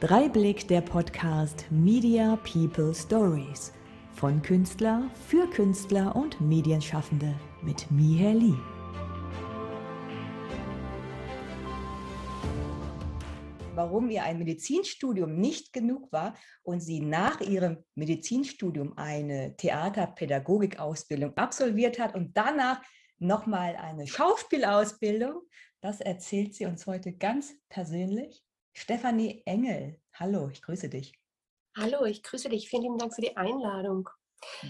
Dreiblick der Podcast Media People Stories von Künstler für Künstler und Medienschaffende mit Miher Lee. Warum ihr ein Medizinstudium nicht genug war und sie nach ihrem Medizinstudium eine Theaterpädagogikausbildung absolviert hat und danach nochmal eine Schauspielausbildung, das erzählt sie uns heute ganz persönlich Stefanie Engel, hallo, ich grüße dich. Hallo, ich grüße dich. Vielen lieben Dank für die Einladung.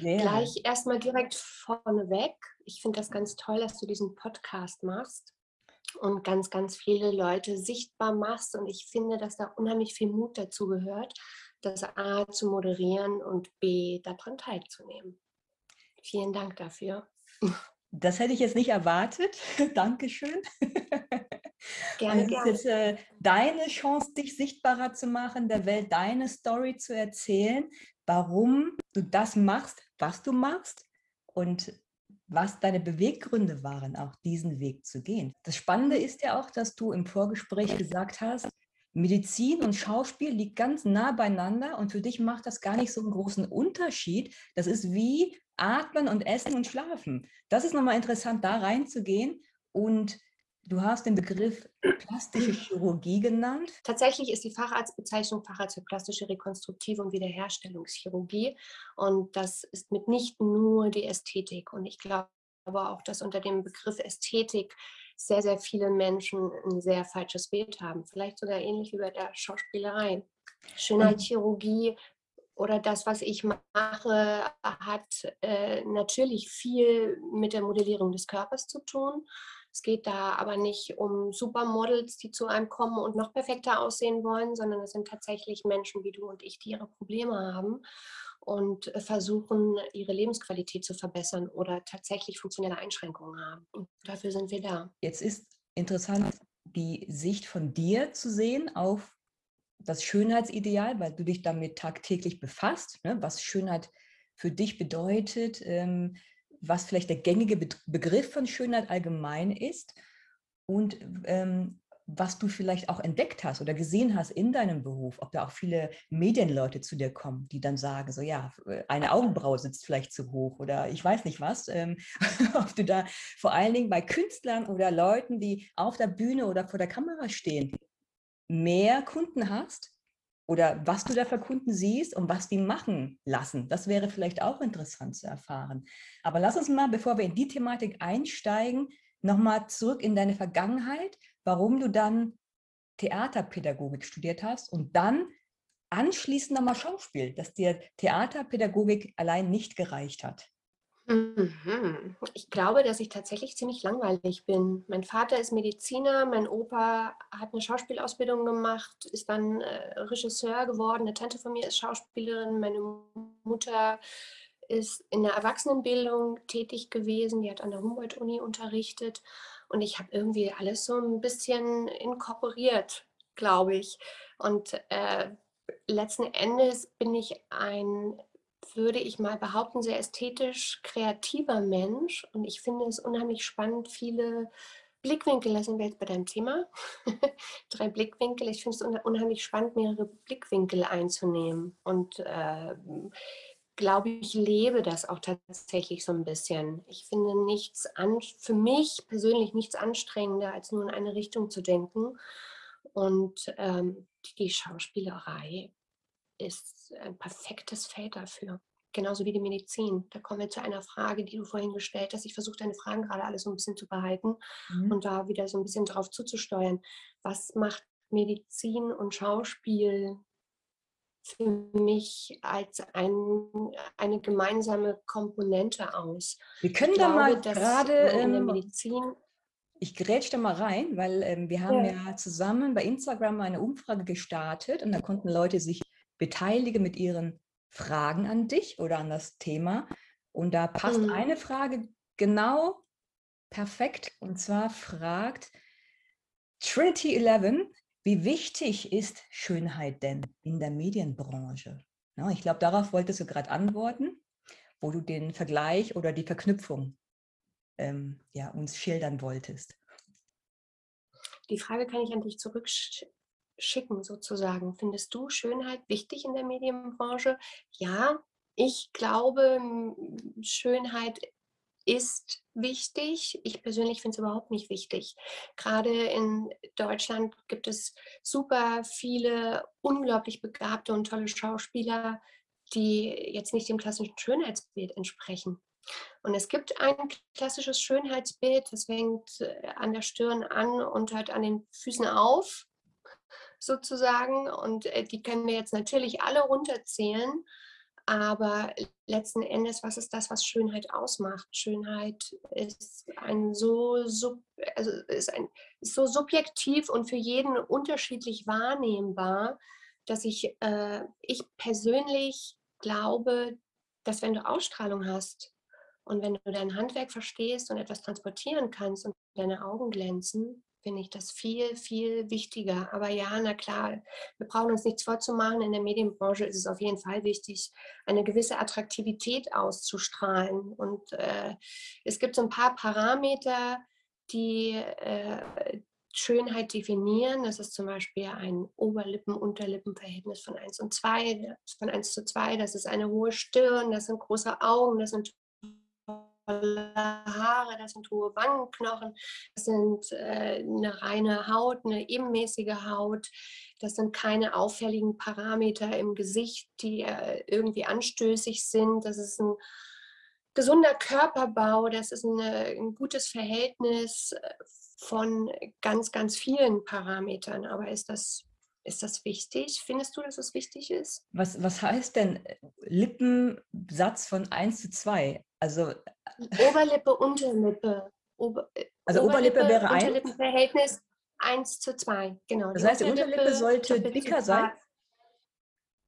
Yeah. Gleich erstmal direkt vorneweg. Ich finde das ganz toll, dass du diesen Podcast machst und ganz, ganz viele Leute sichtbar machst. Und ich finde, dass da unheimlich viel Mut dazu gehört, das A zu moderieren und B daran teilzunehmen. Vielen Dank dafür. Das hätte ich jetzt nicht erwartet. Dankeschön. Gerne, Und es ist jetzt äh, deine Chance, dich sichtbarer zu machen, der Welt deine Story zu erzählen, warum du das machst, was du machst und was deine Beweggründe waren, auch diesen Weg zu gehen. Das Spannende ist ja auch, dass du im Vorgespräch gesagt hast, Medizin und Schauspiel liegt ganz nah beieinander und für dich macht das gar nicht so einen großen Unterschied. Das ist wie Atmen und Essen und Schlafen. Das ist nochmal interessant, da reinzugehen und Du hast den Begriff plastische Chirurgie genannt. Tatsächlich ist die Facharztbezeichnung Facharzt für plastische Rekonstruktive und Wiederherstellungschirurgie. Und das ist mitnichten nur die Ästhetik. Und ich glaube auch, dass unter dem Begriff Ästhetik sehr, sehr viele Menschen ein sehr falsches Bild haben. Vielleicht sogar ähnlich wie bei der Schauspielerei. Schönheitschirurgie oder das, was ich mache, hat äh, natürlich viel mit der Modellierung des Körpers zu tun. Es geht da aber nicht um Supermodels, die zu einem kommen und noch perfekter aussehen wollen, sondern es sind tatsächlich Menschen wie du und ich, die ihre Probleme haben und äh, versuchen, ihre Lebensqualität zu verbessern oder tatsächlich funktionelle Einschränkungen haben. Und dafür sind wir da. Jetzt ist interessant, die Sicht von dir zu sehen auf das Schönheitsideal, weil du dich damit tagtäglich befasst, ne? was Schönheit für dich bedeutet, ähm, was vielleicht der gängige Begriff von Schönheit allgemein ist und ähm, was du vielleicht auch entdeckt hast oder gesehen hast in deinem Beruf, ob da auch viele Medienleute zu dir kommen, die dann sagen, so ja, eine Augenbraue sitzt vielleicht zu hoch oder ich weiß nicht was, ähm, ob du da vor allen Dingen bei Künstlern oder Leuten, die auf der Bühne oder vor der Kamera stehen, mehr Kunden hast oder was du da für Kunden siehst und was die machen lassen. Das wäre vielleicht auch interessant zu erfahren. Aber lass uns mal, bevor wir in die Thematik einsteigen, nochmal zurück in deine Vergangenheit, warum du dann Theaterpädagogik studiert hast und dann anschließend nochmal Schauspiel, dass dir Theaterpädagogik allein nicht gereicht hat. Mhm. Ich glaube, dass ich tatsächlich ziemlich langweilig bin. Mein Vater ist Mediziner, mein Opa hat eine Schauspielausbildung gemacht, ist dann äh, Regisseur geworden. Eine Tante von mir ist Schauspielerin, meine Mutter ist in der Erwachsenenbildung tätig gewesen, die hat an der Humboldt-Uni unterrichtet und ich habe irgendwie alles so ein bisschen inkorporiert, glaube ich. Und äh, letzten Endes bin ich ein würde ich mal behaupten, sehr ästhetisch kreativer Mensch. Und ich finde es unheimlich spannend, viele Blickwinkel, da sind wir jetzt bei deinem Thema, drei Blickwinkel. Ich finde es unheimlich spannend, mehrere Blickwinkel einzunehmen. Und äh, glaube ich, lebe das auch tatsächlich so ein bisschen. Ich finde nichts an, für mich persönlich nichts anstrengender, als nur in eine Richtung zu denken. Und ähm, die Schauspielerei ist ein perfektes Feld dafür. Genauso wie die Medizin. Da kommen wir zu einer Frage, die du vorhin gestellt hast. Ich versuche deine Fragen gerade alle so ein bisschen zu behalten mhm. und da wieder so ein bisschen drauf zuzusteuern. Was macht Medizin und Schauspiel für mich als ein, eine gemeinsame Komponente aus? Wir können da mal gerade in der ähm, Medizin ich grätsch da mal rein, weil ähm, wir haben ja. ja. zusammen bei Instagram eine Umfrage gestartet und da konnten Leute sich beteilige mit ihren Fragen an dich oder an das Thema. Und da passt mhm. eine Frage genau perfekt. Und zwar fragt Trinity 11, wie wichtig ist Schönheit denn in der Medienbranche? Ja, ich glaube, darauf wolltest du gerade antworten, wo du den Vergleich oder die Verknüpfung ähm, ja, uns schildern wolltest. Die Frage kann ich an dich zurück schicken sozusagen. Findest du Schönheit wichtig in der Medienbranche? Ja, ich glaube, Schönheit ist wichtig. Ich persönlich finde es überhaupt nicht wichtig. Gerade in Deutschland gibt es super viele unglaublich begabte und tolle Schauspieler, die jetzt nicht dem klassischen Schönheitsbild entsprechen. Und es gibt ein klassisches Schönheitsbild, das fängt äh, an der Stirn an und hört an den Füßen auf, sozusagen. Und äh, die können wir jetzt natürlich alle runterzählen. Aber letzten Endes, was ist das, was Schönheit ausmacht? Schönheit ist ein so, sub, also ist ein, ist so subjektiv und für jeden unterschiedlich wahrnehmbar, dass ich, äh, ich persönlich glaube, dass wenn du Ausstrahlung hast und wenn du dein Handwerk verstehst und etwas transportieren kannst und deine Augen glänzen, finde ich das viel, viel wichtiger. Aber ja, na klar, wir brauchen uns nichts vorzumachen. In der Medienbranche ist es auf jeden Fall wichtig, eine gewisse Attraktivität auszustrahlen. Und äh, es gibt so ein paar Parameter, die äh, Schönheit definieren. Das ist zum Beispiel ein Oberlippen-Unterlippen-Verhältnis von 1 und 2, von 1 zu 2. Das ist eine hohe Stirn, das sind große Augen, das sind Haare, das sind hohe Wangenknochen, das sind äh, eine reine Haut, eine ebenmäßige Haut, das sind keine auffälligen Parameter im Gesicht, die äh, irgendwie anstößig sind, das ist ein gesunder Körperbau, das ist eine, ein gutes Verhältnis äh, von ganz, ganz vielen Parametern. Aber ist das ist das wichtig? Findest du, dass es wichtig ist? Was, was heißt denn äh, Lippensatz von 1 zu 2? Also Oberlippe, Unterlippe. Ober, äh, also Oberlippe, Oberlippe wäre 1? Unterlippenverhältnis 1 zu 2, genau. Das heißt, die Unterlippe, sollte dicker sein?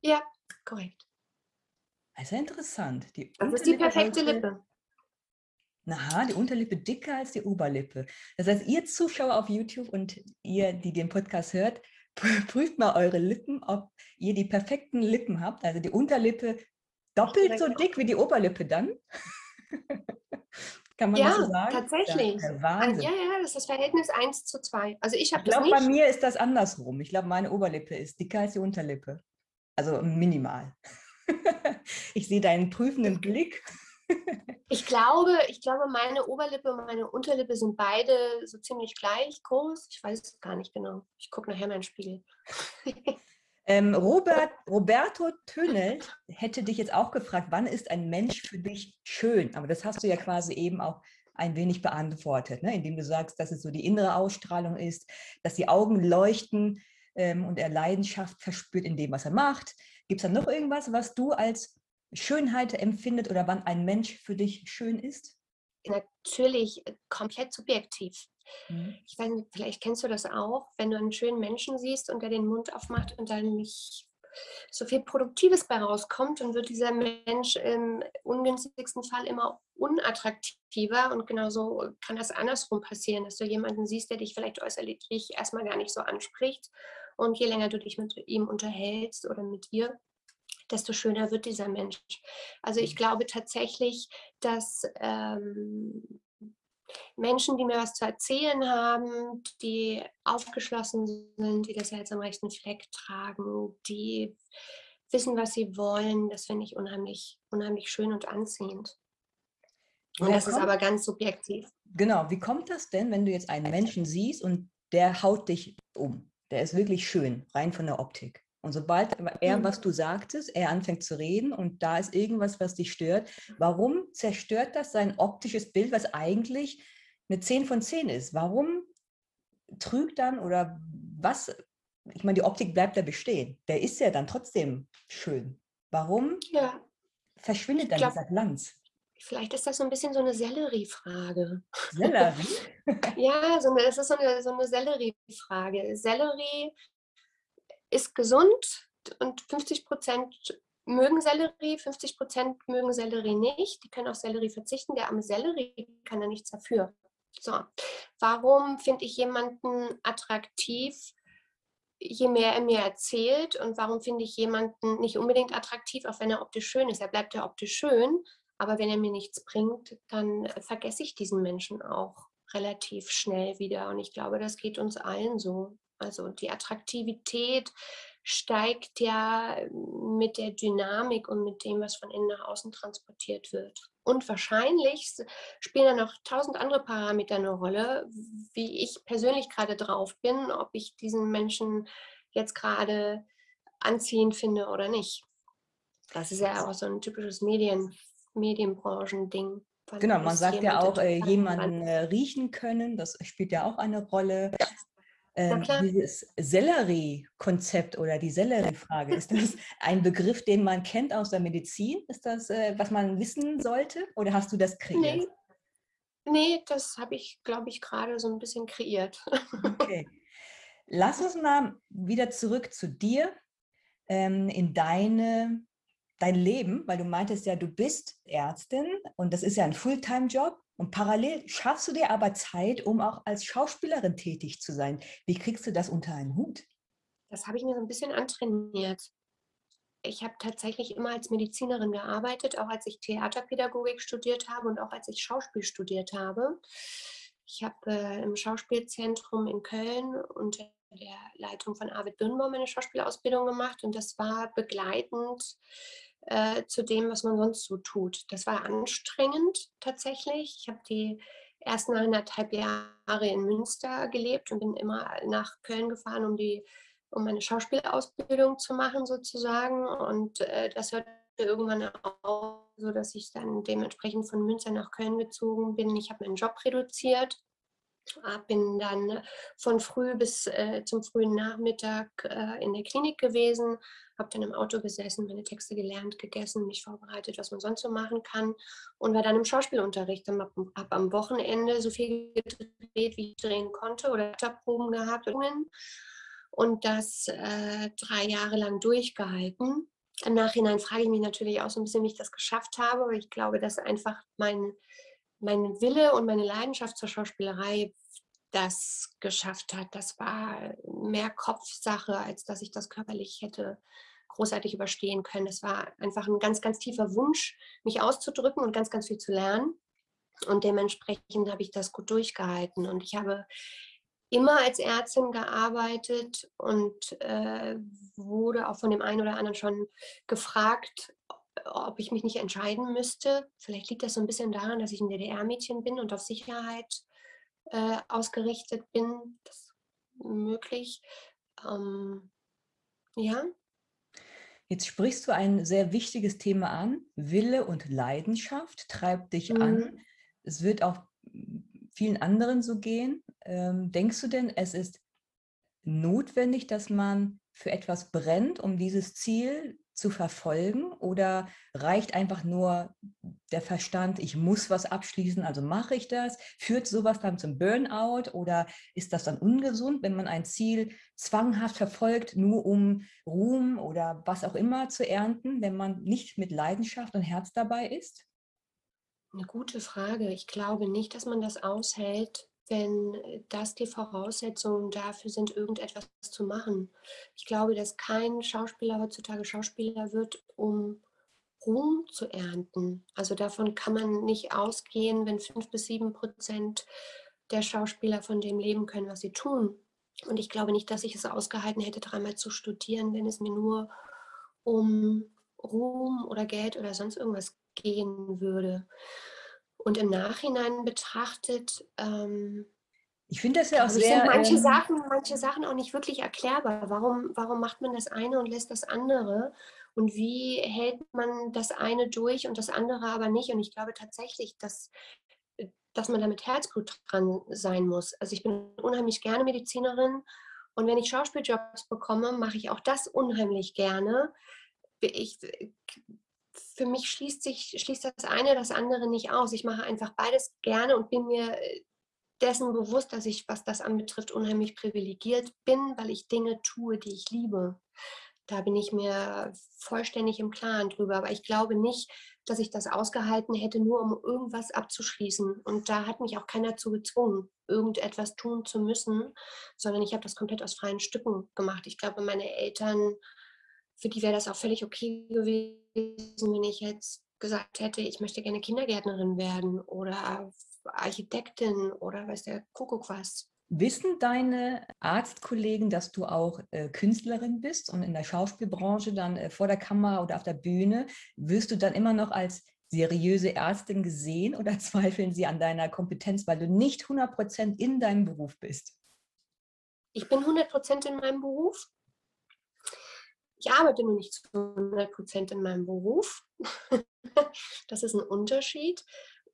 Ja, korrekt. Das ist ja interessant. Die das ist die perfekte sollte, Lippe. Na, die Unterlippe dicker als die Oberlippe. Das heißt, ihr Zuschauer auf YouTube und ihr, die den Podcast hört, prüft mal eure Lippen, ob ihr die perfekten Lippen habt. Also die Unterlippe doppelt so dick wie die Oberlippe dann. Kann man ja, das so sagen? Tatsächlich. Ja, Wahnsinn. Ja, ja, das ist das Verhältnis 1 zu 2. Also ich habe Ich glaube, bei mir ist das andersrum. Ich glaube, meine Oberlippe ist dicker als die Unterlippe. Also minimal. ich sehe deinen prüfenden Blick. Ich glaube, ich glaube, meine Oberlippe und meine Unterlippe sind beide so ziemlich gleich groß. Ich weiß es gar nicht genau. Ich gucke nachher mal in den Spiegel. Ähm, Robert, Roberto Tönelt hätte dich jetzt auch gefragt, wann ist ein Mensch für dich schön? Aber das hast du ja quasi eben auch ein wenig beantwortet, ne? indem du sagst, dass es so die innere Ausstrahlung ist, dass die Augen leuchten ähm, und er Leidenschaft verspürt in dem, was er macht. Gibt es da noch irgendwas, was du als Schönheit empfindet oder wann ein Mensch für dich schön ist? Natürlich äh, komplett subjektiv. Mhm. Ich weiß nicht, vielleicht kennst du das auch, wenn du einen schönen Menschen siehst und der den Mund aufmacht und dann nicht so viel Produktives bei rauskommt, dann wird dieser Mensch im ungünstigsten Fall immer unattraktiver. Und genauso kann das andersrum passieren, dass du jemanden siehst, der dich vielleicht äußerlich erstmal gar nicht so anspricht. Und je länger du dich mit ihm unterhältst oder mit ihr, desto schöner wird dieser Mensch. Also ich mhm. glaube tatsächlich, dass ähm, Menschen, die mir was zu erzählen haben, die aufgeschlossen sind, die das Herz am rechten Fleck tragen, die wissen, was sie wollen, das finde ich unheimlich, unheimlich schön und anziehend. Und das kommt, ist aber ganz subjektiv. Genau, wie kommt das denn, wenn du jetzt einen Menschen siehst und der haut dich um? Der ist wirklich schön, rein von der Optik. Und sobald er, mhm. was du sagtest, er anfängt zu reden und da ist irgendwas, was dich stört, warum zerstört das sein optisches Bild, was eigentlich eine 10 von 10 ist? Warum trügt dann oder was, ich meine, die Optik bleibt ja bestehen. Der ist ja dann trotzdem schön. Warum ja. verschwindet dann glaub, dieser Glanz? Vielleicht ist das so ein bisschen so eine Sellerie-Frage. Sellerie? ja, so eine, das ist so eine, so eine Sellerie-Frage. Sellerie ist gesund und 50 Prozent mögen Sellerie, 50 Prozent mögen Sellerie nicht. Die können auf Sellerie verzichten. Der arme Sellerie kann da nichts dafür. So, warum finde ich jemanden attraktiv, je mehr er mir erzählt? Und warum finde ich jemanden nicht unbedingt attraktiv, auch wenn er optisch schön ist? Er bleibt ja optisch schön, aber wenn er mir nichts bringt, dann vergesse ich diesen Menschen auch relativ schnell wieder. Und ich glaube, das geht uns allen so. Also die Attraktivität steigt ja mit der Dynamik und mit dem, was von innen nach außen transportiert wird. Und wahrscheinlich spielen dann noch tausend andere Parameter eine Rolle, wie ich persönlich gerade drauf bin, ob ich diesen Menschen jetzt gerade anziehend finde oder nicht. Das ist ja auch so ein typisches Medien, Medienbranchending. Genau, man sagt ja auch, äh, jemanden äh, riechen können, das spielt ja auch eine Rolle. Ja. Ähm, dieses Sellerie-Konzept oder die Sellerie-Frage, ist das ein Begriff, den man kennt aus der Medizin? Ist das, äh, was man wissen sollte? Oder hast du das kreiert? Nee, nee das habe ich, glaube ich, gerade so ein bisschen kreiert. Okay. Lass uns mal wieder zurück zu dir ähm, in deine, dein Leben, weil du meintest ja, du bist Ärztin und das ist ja ein Fulltime-Job. Und parallel schaffst du dir aber Zeit, um auch als Schauspielerin tätig zu sein. Wie kriegst du das unter einen Hut? Das habe ich mir so ein bisschen antrainiert. Ich habe tatsächlich immer als Medizinerin gearbeitet, auch als ich Theaterpädagogik studiert habe und auch als ich Schauspiel studiert habe. Ich habe äh, im Schauspielzentrum in Köln unter der Leitung von Arvid Birnbaum meine Schauspielausbildung gemacht und das war begleitend äh, zu dem, was man sonst so tut. Das war anstrengend tatsächlich. Ich habe die ersten eineinhalb Jahre in Münster gelebt und bin immer nach Köln gefahren, um die um meine Schauspielausbildung zu machen sozusagen. Und äh, das hörte irgendwann auf, so dass ich dann dementsprechend von Münster nach Köln gezogen bin. Ich habe meinen Job reduziert bin dann von früh bis äh, zum frühen Nachmittag äh, in der Klinik gewesen, habe dann im Auto gesessen, meine Texte gelernt, gegessen, mich vorbereitet, was man sonst so machen kann und war dann im Schauspielunterricht. Habe hab am Wochenende so viel gedreht, wie ich drehen konnte oder Proben gehabt und das äh, drei Jahre lang durchgehalten. Im Nachhinein frage ich mich natürlich auch so ein bisschen, wie ich das geschafft habe, aber ich glaube, dass einfach mein mein Wille und meine Leidenschaft zur Schauspielerei das geschafft hat. Das war mehr Kopfsache, als dass ich das körperlich hätte großartig überstehen können. Es war einfach ein ganz, ganz tiefer Wunsch, mich auszudrücken und ganz, ganz viel zu lernen. Und dementsprechend habe ich das gut durchgehalten. Und ich habe immer als Ärztin gearbeitet und äh, wurde auch von dem einen oder anderen schon gefragt, ob ich mich nicht entscheiden müsste. Vielleicht liegt das so ein bisschen daran, dass ich ein DDR-Mädchen bin und auf Sicherheit äh, ausgerichtet bin. Das ist möglich. Ähm, ja. Jetzt sprichst du ein sehr wichtiges Thema an. Wille und Leidenschaft treibt dich mhm. an. Es wird auch vielen anderen so gehen. Ähm, denkst du denn, es ist notwendig, dass man für etwas brennt, um dieses Ziel zu verfolgen oder reicht einfach nur der Verstand, ich muss was abschließen, also mache ich das? Führt sowas dann zum Burnout oder ist das dann ungesund, wenn man ein Ziel zwanghaft verfolgt, nur um Ruhm oder was auch immer zu ernten, wenn man nicht mit Leidenschaft und Herz dabei ist? Eine gute Frage. Ich glaube nicht, dass man das aushält, wenn das die Voraussetzungen dafür sind, irgendetwas zu machen. Ich glaube, dass kein Schauspieler heutzutage Schauspieler wird, um Ruhm zu ernten. Also davon kann man nicht ausgehen, wenn fünf bis sieben Prozent der Schauspieler von dem leben können, was sie tun. Und ich glaube nicht, dass ich es ausgehalten hätte, dreimal zu studieren, wenn es mir nur um Ruhm oder Geld oder sonst irgendwas gehen würde. Und im Nachhinein betrachtet, ähm, ich finde das ja auch sehr. Sind manche, ähm, Sachen, manche Sachen auch nicht wirklich erklärbar. Warum, warum macht man das eine und lässt das andere? Und wie hält man das eine durch und das andere aber nicht? Und ich glaube tatsächlich, dass, dass man da mit Herzblut dran sein muss. Also ich bin unheimlich gerne Medizinerin und wenn ich Schauspieljobs bekomme, mache ich auch das unheimlich gerne. Ich für mich schließt sich schließt das eine das andere nicht aus. Ich mache einfach beides gerne und bin mir äh, dessen bewusst, dass ich, was das anbetrifft, unheimlich privilegiert bin, weil ich Dinge tue, die ich liebe. Da bin ich mir vollständig im Klaren drüber. Aber ich glaube nicht, dass ich das ausgehalten hätte, nur um irgendwas abzuschließen. Und da hat mich auch keiner zu gezwungen, irgendetwas tun zu müssen, sondern ich habe das komplett aus freien Stücken gemacht. Ich glaube, meine Eltern für die wäre das auch völlig okay gewesen, wenn ich jetzt gesagt hätte, ich möchte gerne Kindergärtnerin werden oder Architektin oder weiß der Kuckuck was. Wissen deine Arztkollegen, dass du auch äh, Künstlerin bist und in der Schauspielbranche dann äh, vor der Kamera oder auf der Bühne, wirst du dann immer noch als seriöse Ärztin gesehen oder zweifeln sie an deiner Kompetenz, weil du nicht 100% in deinem Beruf bist? Ich bin 100% in meinem Beruf. Ich arbeite nur nicht zu 100% in meinem Beruf. das ist ein Unterschied.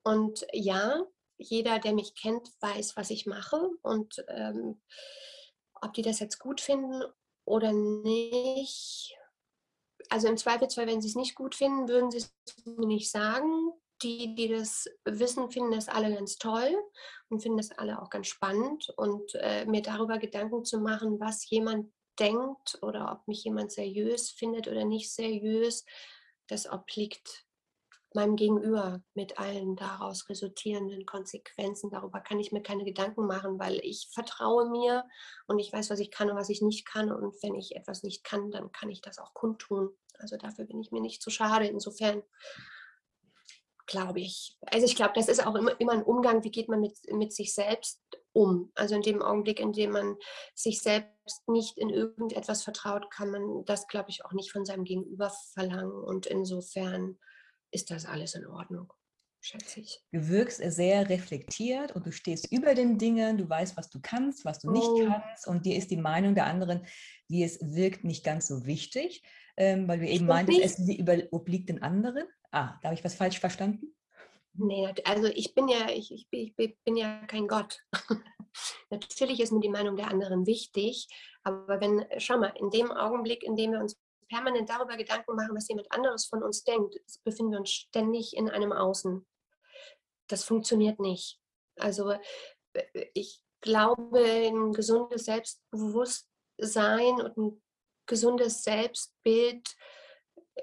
Und ja, jeder, der mich kennt, weiß, was ich mache. Und ähm, ob die das jetzt gut finden oder nicht, also im Zweifelsfall, wenn sie es nicht gut finden, würden sie es mir nicht sagen. Die, die das wissen, finden das alle ganz toll und finden das alle auch ganz spannend. Und äh, mir darüber Gedanken zu machen, was jemand denkt oder ob mich jemand seriös findet oder nicht seriös, das obliegt meinem Gegenüber mit allen daraus resultierenden Konsequenzen. Darüber kann ich mir keine Gedanken machen, weil ich vertraue mir und ich weiß, was ich kann und was ich nicht kann. Und wenn ich etwas nicht kann, dann kann ich das auch kundtun. Also dafür bin ich mir nicht zu schade. Insofern glaube ich. Also ich glaube, das ist auch immer, immer ein Umgang, wie geht man mit, mit sich selbst um. Also in dem Augenblick, in dem man sich selbst nicht in irgendetwas vertraut, kann man das, glaube ich, auch nicht von seinem Gegenüber verlangen. Und insofern ist das alles in Ordnung, schätze ich. Du wirkst sehr reflektiert und du stehst über den Dingen, du weißt, was du kannst, was du nicht oh. kannst und dir ist die Meinung der anderen, wie es wirkt, nicht ganz so wichtig, ähm, weil du eben meintest, es obliegt den anderen. Ah, da habe ich was falsch verstanden? Nee, also ich bin ja, ich, ich, ich bin ja kein Gott. Natürlich ist mir die Meinung der anderen wichtig, aber wenn, schau mal, in dem Augenblick, in dem wir uns permanent darüber Gedanken machen, was jemand anderes von uns denkt, befinden wir uns ständig in einem Außen. Das funktioniert nicht. Also äh, ich glaube, ein gesundes Selbstbewusstsein und ein gesundes Selbstbild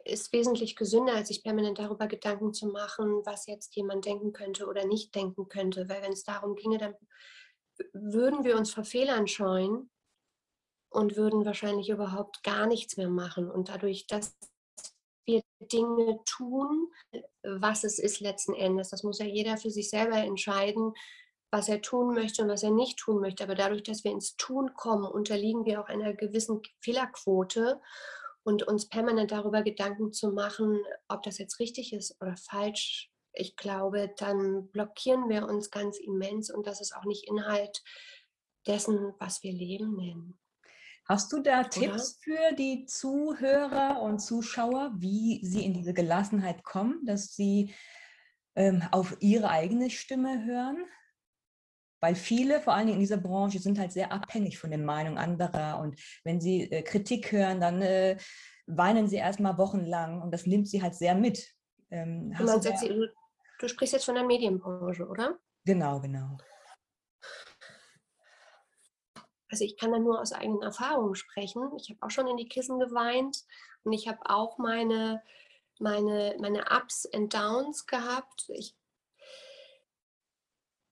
ist wesentlich gesünder, als sich permanent darüber Gedanken zu machen, was jetzt jemand denken könnte oder nicht denken könnte. Weil wenn es darum ginge, dann würden wir uns vor Fehlern scheuen und würden wahrscheinlich überhaupt gar nichts mehr machen. Und dadurch, dass wir Dinge tun, was es ist letzten Endes, das muss ja jeder für sich selber entscheiden, was er tun möchte und was er nicht tun möchte. Aber dadurch, dass wir ins Tun kommen, unterliegen wir auch einer gewissen Fehlerquote und uns permanent darüber Gedanken zu machen, ob das jetzt richtig ist oder falsch. Ich glaube, dann blockieren wir uns ganz immens und das ist auch nicht Inhalt dessen, was wir Leben nennen. Hast du da Tipps für die Zuhörer und Zuschauer, wie sie in diese Gelassenheit kommen, dass sie ähm, auf ihre eigene Stimme hören? Weil viele, vor allen Dingen in dieser Branche, sind halt sehr abhängig von den Meinungen anderer. Und wenn sie äh, Kritik hören, dann äh, weinen sie erstmal wochenlang und das nimmt sie halt sehr mit. Ähm, du, du, du sprichst jetzt von der Medienbranche, oder? Genau, genau. Also ich kann da nur aus eigenen Erfahrungen sprechen. Ich habe auch schon in die Kissen geweint und ich habe auch meine, meine, meine Ups und Downs gehabt. Ich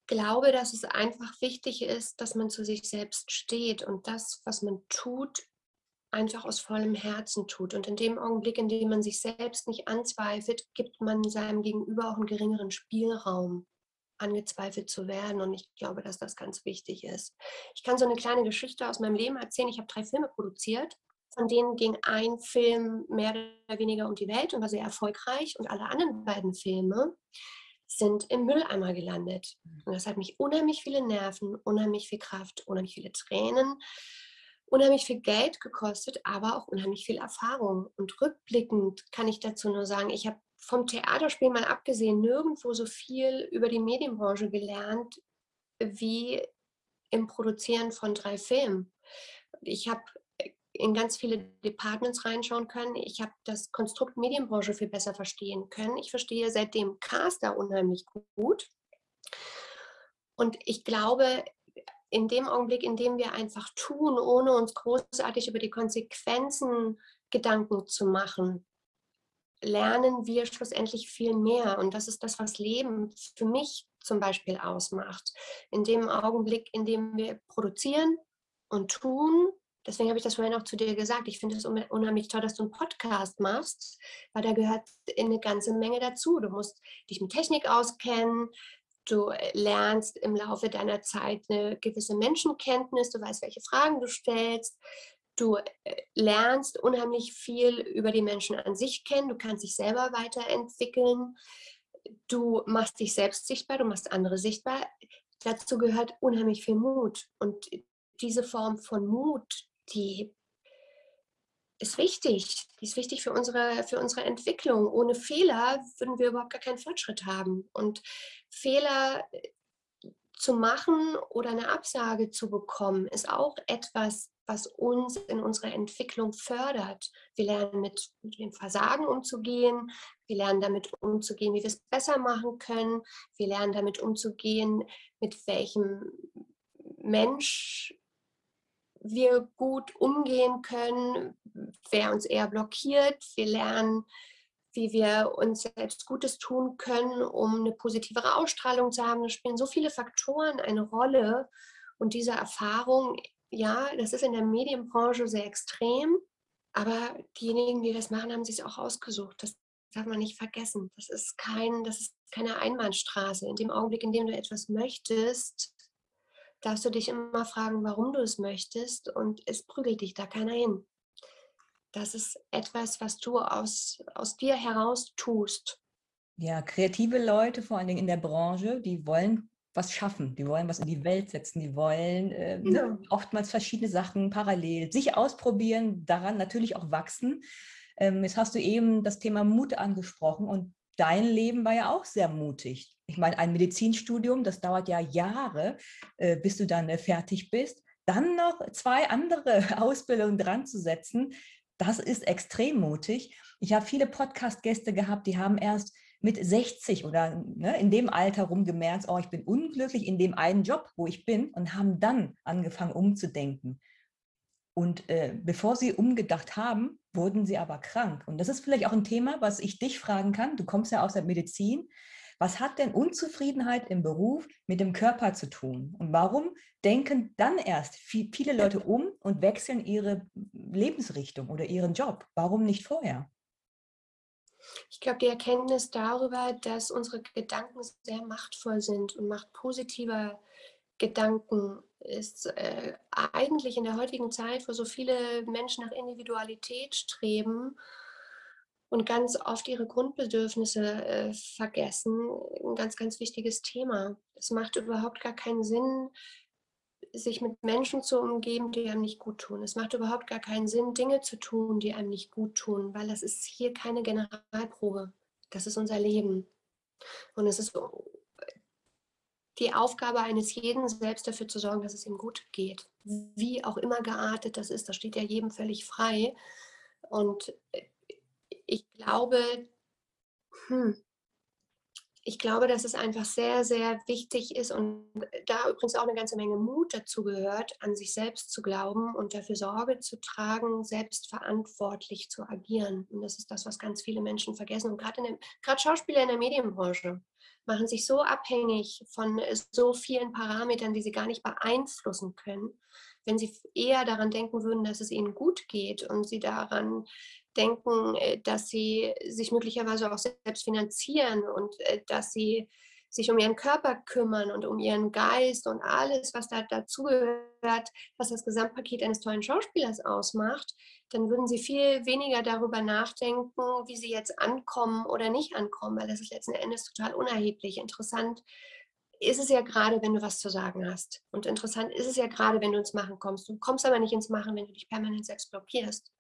glaube, dass es einfach wichtig ist, dass man zu sich selbst steht und das, was man tut, einfach aus vollem Herzen tut. Und in dem Augenblick, in dem man sich selbst nicht anzweifelt, gibt man seinem Gegenüber auch einen geringeren Spielraum angezweifelt zu werden. Und ich glaube, dass das ganz wichtig ist. Ich kann so eine kleine Geschichte aus meinem Leben erzählen. Ich habe drei Filme produziert. Von denen ging ein Film mehr oder weniger um die Welt und war sehr erfolgreich. Und alle anderen beiden Filme sind im Mülleimer gelandet. Und das hat mich unheimlich viele Nerven, unheimlich viel Kraft, unheimlich viele Tränen, unheimlich viel Geld gekostet, aber auch unheimlich viel Erfahrung. Und rückblickend kann ich dazu nur sagen, ich habe vom Theaterspiel mal abgesehen nirgendwo so viel über die Medienbranche gelernt wie im Produzieren von drei Filmen. Ich habe in ganz viele Departments reinschauen können. Ich habe das Konstrukt Medienbranche viel besser verstehen können. Ich verstehe seitdem Caster unheimlich gut. Und ich glaube, in dem Augenblick, in dem wir einfach tun, ohne uns großartig über die Konsequenzen Gedanken zu machen, lernen wir schlussendlich viel mehr. Und das ist das, was Leben für mich zum Beispiel ausmacht. In dem Augenblick, in dem wir produzieren und tun, deswegen habe ich das vorhin auch zu dir gesagt, ich finde es unheimlich toll, dass du einen Podcast machst, weil da gehört eine ganze Menge dazu. Du musst dich mit Technik auskennen, Du äh, lernst im Laufe deiner Zeit eine gewisse Menschenkenntnis, du weißt, welche Fragen du stellst. Du äh, lernst unheimlich viel über die Menschen an sich kennen, du kannst dich selber weiterentwickeln, du machst dich selbst sichtbar, du machst andere sichtbar. Dazu gehört unheimlich viel Mut. Und diese Form von Mut, die ist wichtig. Die ist wichtig für unsere, für unsere Entwicklung. Ohne Fehler würden wir überhaupt gar keinen Fortschritt haben. Und Fehler äh, zu machen oder eine Absage zu bekommen, ist auch etwas, was uns in unserer Entwicklung fördert. Wir lernen mit, mit dem Versagen umzugehen, wir lernen damit umzugehen, wie wir es besser machen können, wir lernen damit umzugehen, mit welchem Mensch wir gut umgehen können, wer uns eher blockiert. Wir lernen, wie wir uns selbst Gutes tun können, um eine positivere Ausstrahlung zu haben. Da spielen so viele Faktoren eine Rolle. Und diese Erfahrung, ja, das ist in der Medienbranche sehr extrem. Aber diejenigen, die das machen, haben sich es auch ausgesucht. Das darf man nicht vergessen. Das ist, kein, das ist keine Einbahnstraße. In dem Augenblick, in dem du etwas möchtest, darfst du dich immer fragen, warum du es möchtest und es prügelt dich da keiner hin. Das ist etwas, was du aus, aus dir heraus tust. Ja, kreative Leute, vor allen Dingen in der Branche, die wollen was schaffen, die wollen was in die Welt setzen, die wollen äh, ne, oftmals verschiedene Sachen parallel sich ausprobieren, daran natürlich auch wachsen. Ähm, jetzt hast du eben das Thema Mut angesprochen und dein Leben war ja auch sehr mutig. Ich meine, ein Medizinstudium, das dauert ja Jahre, äh, bis du dann äh, fertig bist. Dann noch zwei andere Ausbildungen dran zu setzen, das ist extrem mutig. Ich habe viele Podcast-Gäste gehabt, die haben erst mit 60 oder ne, in dem Alter rum gemerkt, oh, ich bin unglücklich in dem einen Job, wo ich bin und haben dann angefangen umzudenken. Und äh, bevor sie umgedacht haben, wurden sie aber krank. Und das ist vielleicht auch ein Thema, was ich dich fragen kann. Du kommst ja aus der Medizin. Was hat denn Unzufriedenheit im Beruf mit dem Körper zu tun? Und warum denken dann erst viele Leute um und wechseln ihre Lebensrichtung oder ihren Job? Warum nicht vorher? Ich glaube, die Erkenntnis darüber, dass unsere Gedanken sehr machtvoll sind und machtpositiver Gedanken ist äh, eigentlich in der heutigen Zeit, wo so viele Menschen nach Individualität streben und ganz oft ihre Grundbedürfnisse äh, vergessen, ein ganz, ganz wichtiges Thema. Es macht überhaupt gar keinen Sinn, sich mit Menschen zu umgeben, die einem nicht gut tun. Es macht überhaupt gar keinen Sinn, Dinge zu tun, die einem nicht gut tun, weil das ist hier keine Generalprobe. Das ist unser Leben. Und es ist die Aufgabe eines jeden, selbst dafür zu sorgen, dass es ihm gut geht. Wie auch immer geartet das ist, das steht ja jedem völlig frei. Und äh, ich glaube, hm, ich glaube, dass es einfach sehr, sehr wichtig ist und da übrigens auch eine ganze Menge Mut dazu gehört, an sich selbst zu glauben und dafür Sorge zu tragen, selbstverantwortlich zu agieren. Und das ist das, was ganz viele Menschen vergessen. Und gerade, gerade Schauspieler in der Medienbranche machen sich so abhängig von so vielen Parametern, die sie gar nicht beeinflussen können. Wenn sie eher daran denken würden, dass es ihnen gut geht und sie daran denken, äh, dass sie sich möglicherweise auch selbst finanzieren und äh, dass sie sich um ihren Körper kümmern und um ihren Geist und alles, was da dazugehört, was das Gesamtpaket eines tollen Schauspielers ausmacht, dann würden sie viel weniger darüber nachdenken, wie sie jetzt ankommen oder nicht ankommen, weil das ist letzten Endes total unerheblich. Interessant ist es ja gerade, wenn du was zu sagen hast. Und interessant ist es ja gerade, wenn du ins Machen kommst. Du kommst aber nicht ins Machen, wenn du dich permanent selbst blockierst.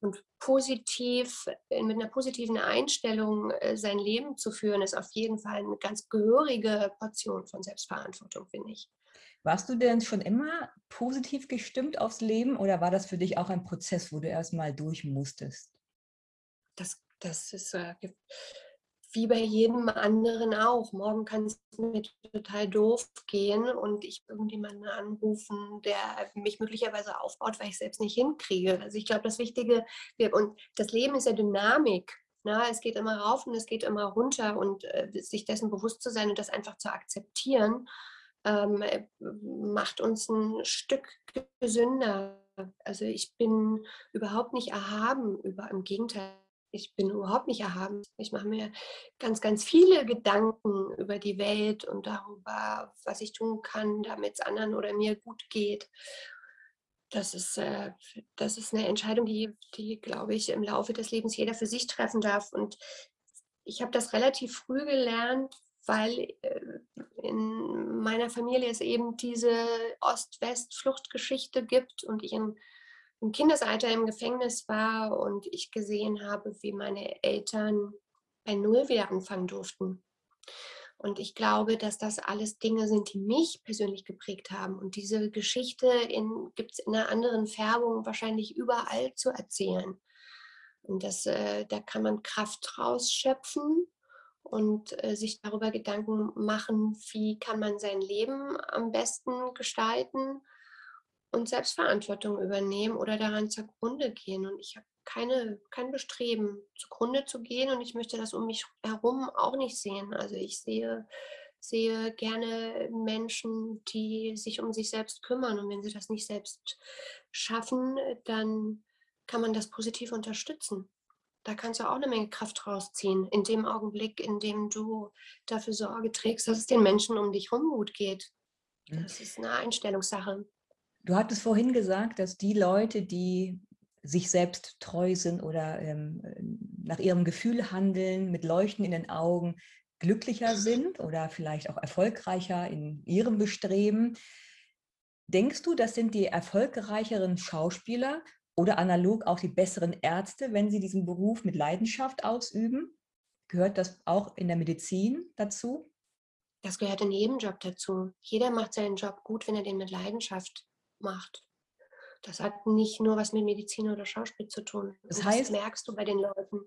Und positiv, äh, mit einer positiven Einstellung äh, sein Leben zu führen, ist auf jeden Fall eine ganz gehörige Portion von Selbstverantwortung, finde ich. Warst du denn schon immer positiv gestimmt aufs Leben oder war das für dich auch ein Prozess, wo du erstmal durch musstest? Das, das ist äh, wie bei jedem anderen auch. Morgen kann es mir total doof gehen und ich irgendjemanden anrufen, der mich möglicherweise aufbaut, weil ich selbst nicht hinkriege. Also ich glaube, das Wichtige, und das Leben ist ja Dynamik. Na, ne? es geht immer rauf und es geht immer runter und äh, sich dessen bewusst zu sein und das einfach zu akzeptieren, ähm, macht uns ein Stück gesünder. Also ich bin überhaupt nicht erhaben, über, im Gegenteil ich bin überhaupt nicht erhaben. Ich mache mir ganz, ganz viele Gedanken über die Welt und darüber, was ich tun kann, damit es anderen oder mir gut geht. Das ist, äh, das ist eine Entscheidung, die, die, glaube ich, im Laufe des Lebens jeder für sich treffen darf. Und ich habe das relativ früh gelernt, weil äh, in meiner Familie es eben diese Ost-West-Fluchtgeschichte gibt und ich in im Kindesalter im Gefängnis war und ich gesehen habe, wie meine Eltern bei Null wieder anfangen durften. Und ich glaube, dass das alles Dinge sind, die mich persönlich geprägt haben. Und diese Geschichte gibt es in einer anderen Färbung wahrscheinlich überall zu erzählen. Und das, äh, da kann man Kraft rausschöpfen und äh, sich darüber Gedanken machen, wie kann man sein Leben am besten gestalten und Selbstverantwortung übernehmen oder daran zugrunde gehen. Und ich habe keine, kein Bestreben, zugrunde zu gehen und ich möchte das um mich herum auch nicht sehen. Also ich sehe, sehe gerne Menschen, die sich um sich selbst kümmern und wenn sie das nicht selbst schaffen, dann kann man das positiv unterstützen. Da kannst du auch eine Menge Kraft rausziehen, in dem Augenblick, in dem du dafür Sorge trägst, dass es den Menschen um dich herum gut geht. Das ist eine Einstellungssache. Du hattest vorhin gesagt, dass die Leute, die sich selbst treu sind oder ähm, nach ihrem Gefühl handeln, mit Leuchten in den Augen, glücklicher sind oder vielleicht auch erfolgreicher in ihrem Bestreben. Denkst du, das sind die erfolgreicheren Schauspieler oder analog auch die besseren Ärzte, wenn sie diesen Beruf mit Leidenschaft ausüben? Gehört das auch in der Medizin dazu? Das gehört in jedem Job dazu. Jeder macht seinen Job gut, wenn er den mit Leidenschaft macht. Das hat nicht nur was mit Medizin oder Schauspiel zu tun. Das, heißt, das merkst du bei den Leuten.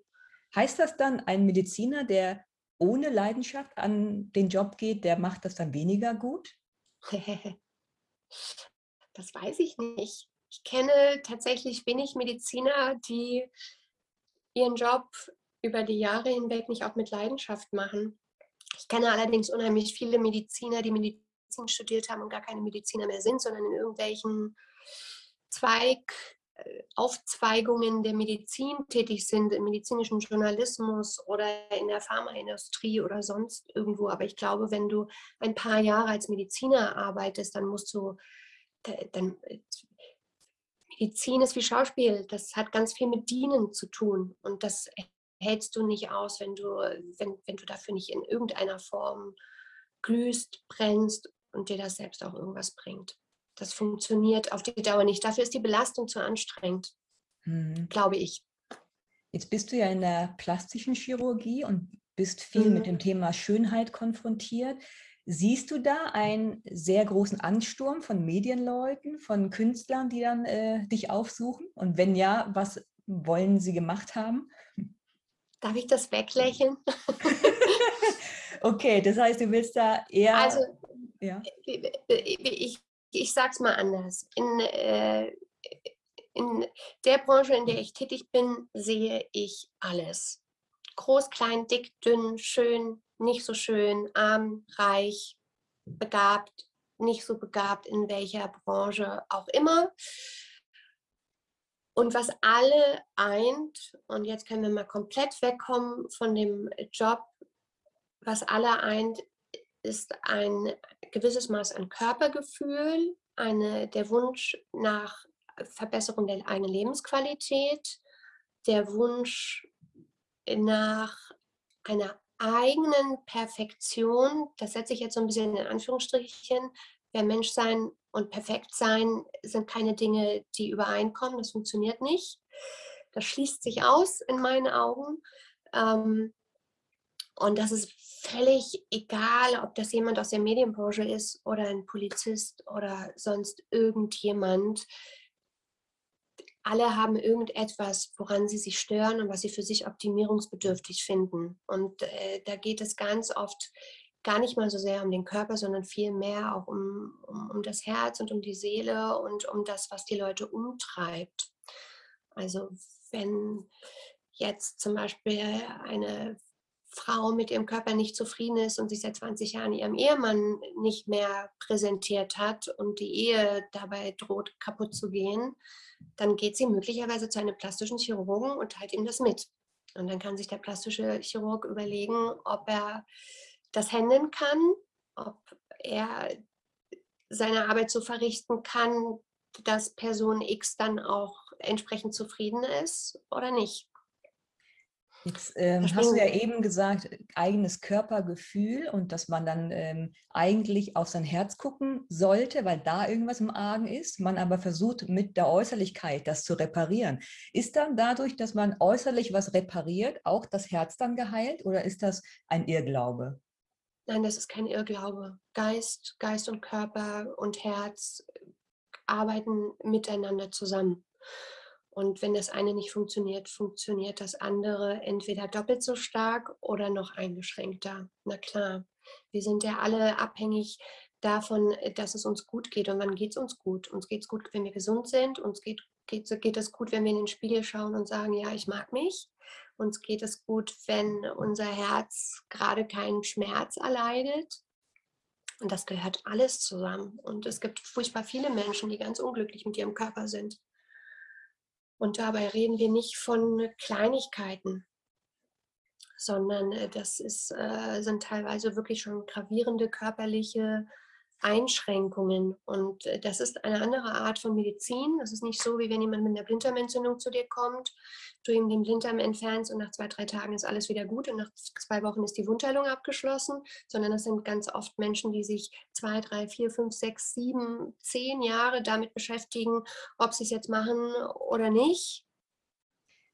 Heißt das dann, ein Mediziner, der ohne Leidenschaft an den Job geht, der macht das dann weniger gut? das weiß ich nicht. Ich kenne tatsächlich wenig Mediziner, die ihren Job über die Jahre hinweg nicht auch mit Leidenschaft machen. Ich kenne allerdings unheimlich viele Mediziner, die Medizin studiert haben und gar keine Mediziner mehr sind, sondern in irgendwelchen Zweig, äh, Aufzweigungen der Medizin tätig sind, im medizinischen Journalismus oder in der Pharmaindustrie oder sonst irgendwo. Aber ich glaube, wenn du ein paar Jahre als Mediziner arbeitest, dann musst du, dann, Medizin ist wie Schauspiel, das hat ganz viel mit Dienen zu tun und das hältst du nicht aus, wenn du, wenn, wenn du dafür nicht in irgendeiner Form glühst, brennst und dir das selbst auch irgendwas bringt. Das funktioniert auf die Dauer nicht. Dafür ist die Belastung zu anstrengend, mhm. glaube ich. Jetzt bist du ja in der plastischen Chirurgie und bist viel mhm. mit dem Thema Schönheit konfrontiert. Siehst du da einen sehr großen Ansturm von Medienleuten, von Künstlern, die dann äh, dich aufsuchen? Und wenn ja, was wollen sie gemacht haben? Darf ich das weglächeln? okay, das heißt, du willst da eher. Also, ja. Äh, ich, ich sage es mal anders. In, äh, in der Branche, in der ich tätig bin, sehe ich alles. Groß, klein, dick, dünn, schön, nicht so schön, arm, reich, begabt, nicht so begabt, in welcher Branche auch immer. Und was alle eint, und jetzt können wir mal komplett wegkommen von dem Job, was alle eint, ist ein gewisses Maß an Körpergefühl, eine, der Wunsch nach Verbesserung der eigenen Lebensqualität, der Wunsch nach einer eigenen Perfektion. Das setze ich jetzt so ein bisschen in Anführungsstrichen. Wer Mensch sein und perfekt sein sind keine Dinge, die übereinkommen. Das funktioniert nicht. Das schließt sich aus in meinen Augen. Ähm, und das ist völlig egal, ob das jemand aus der Medienbranche ist oder ein Polizist oder sonst irgendjemand. Alle haben irgendetwas, woran sie sich stören und was sie für sich optimierungsbedürftig finden. Und äh, da geht es ganz oft gar nicht mal so sehr um den Körper, sondern viel mehr auch um, um, um das Herz und um die Seele und um das, was die Leute umtreibt. Also wenn jetzt zum Beispiel eine Frau mit ihrem Körper nicht zufrieden ist und sich seit 20 Jahren ihrem Ehemann nicht mehr präsentiert hat und die Ehe dabei droht kaputt zu gehen, dann geht sie möglicherweise zu einem plastischen Chirurgen und teilt ihm das mit. Und dann kann sich der plastische Chirurg überlegen, ob er das handeln kann, ob er seine Arbeit so verrichten kann, dass Person X dann auch entsprechend zufrieden ist oder nicht. Jetzt ähm, hast du ja eben gesagt, eigenes Körpergefühl und dass man dann ähm, eigentlich auf sein Herz gucken sollte, weil da irgendwas im Argen ist, man aber versucht mit der Äußerlichkeit das zu reparieren. Ist dann dadurch, dass man äußerlich was repariert, auch das Herz dann geheilt oder ist das ein Irrglaube? Nein, das ist kein Irrglaube. Geist, Geist und Körper und Herz arbeiten miteinander zusammen. Und wenn das eine nicht funktioniert, funktioniert das andere entweder doppelt so stark oder noch eingeschränkter. Na klar, wir sind ja alle abhängig davon, dass es uns gut geht. Und wann geht es uns gut? Uns geht es gut, wenn wir gesund sind. Uns geht, geht, geht es gut, wenn wir in den Spiegel schauen und sagen, ja, ich mag mich. Uns geht es gut, wenn unser Herz gerade keinen Schmerz erleidet. Und das gehört alles zusammen. Und es gibt furchtbar viele Menschen, die ganz unglücklich mit ihrem Körper sind. Und dabei reden wir nicht von Kleinigkeiten, sondern äh, das ist, äh, sind teilweise wirklich schon gravierende körperliche Einschränkungen. Und äh, das ist eine andere Art von Medizin. Das ist nicht so, wie wenn jemand mit einer Blinddarmentzündung zu dir kommt, du ihm den Blinddarm entfernst und nach zwei, drei Tagen ist alles wieder gut und nach zwei Wochen ist die Wundheilung abgeschlossen, sondern das sind ganz oft Menschen, die sich zwei, drei, vier, fünf, sechs, sieben, zehn Jahre damit beschäftigen, ob sie es jetzt machen oder nicht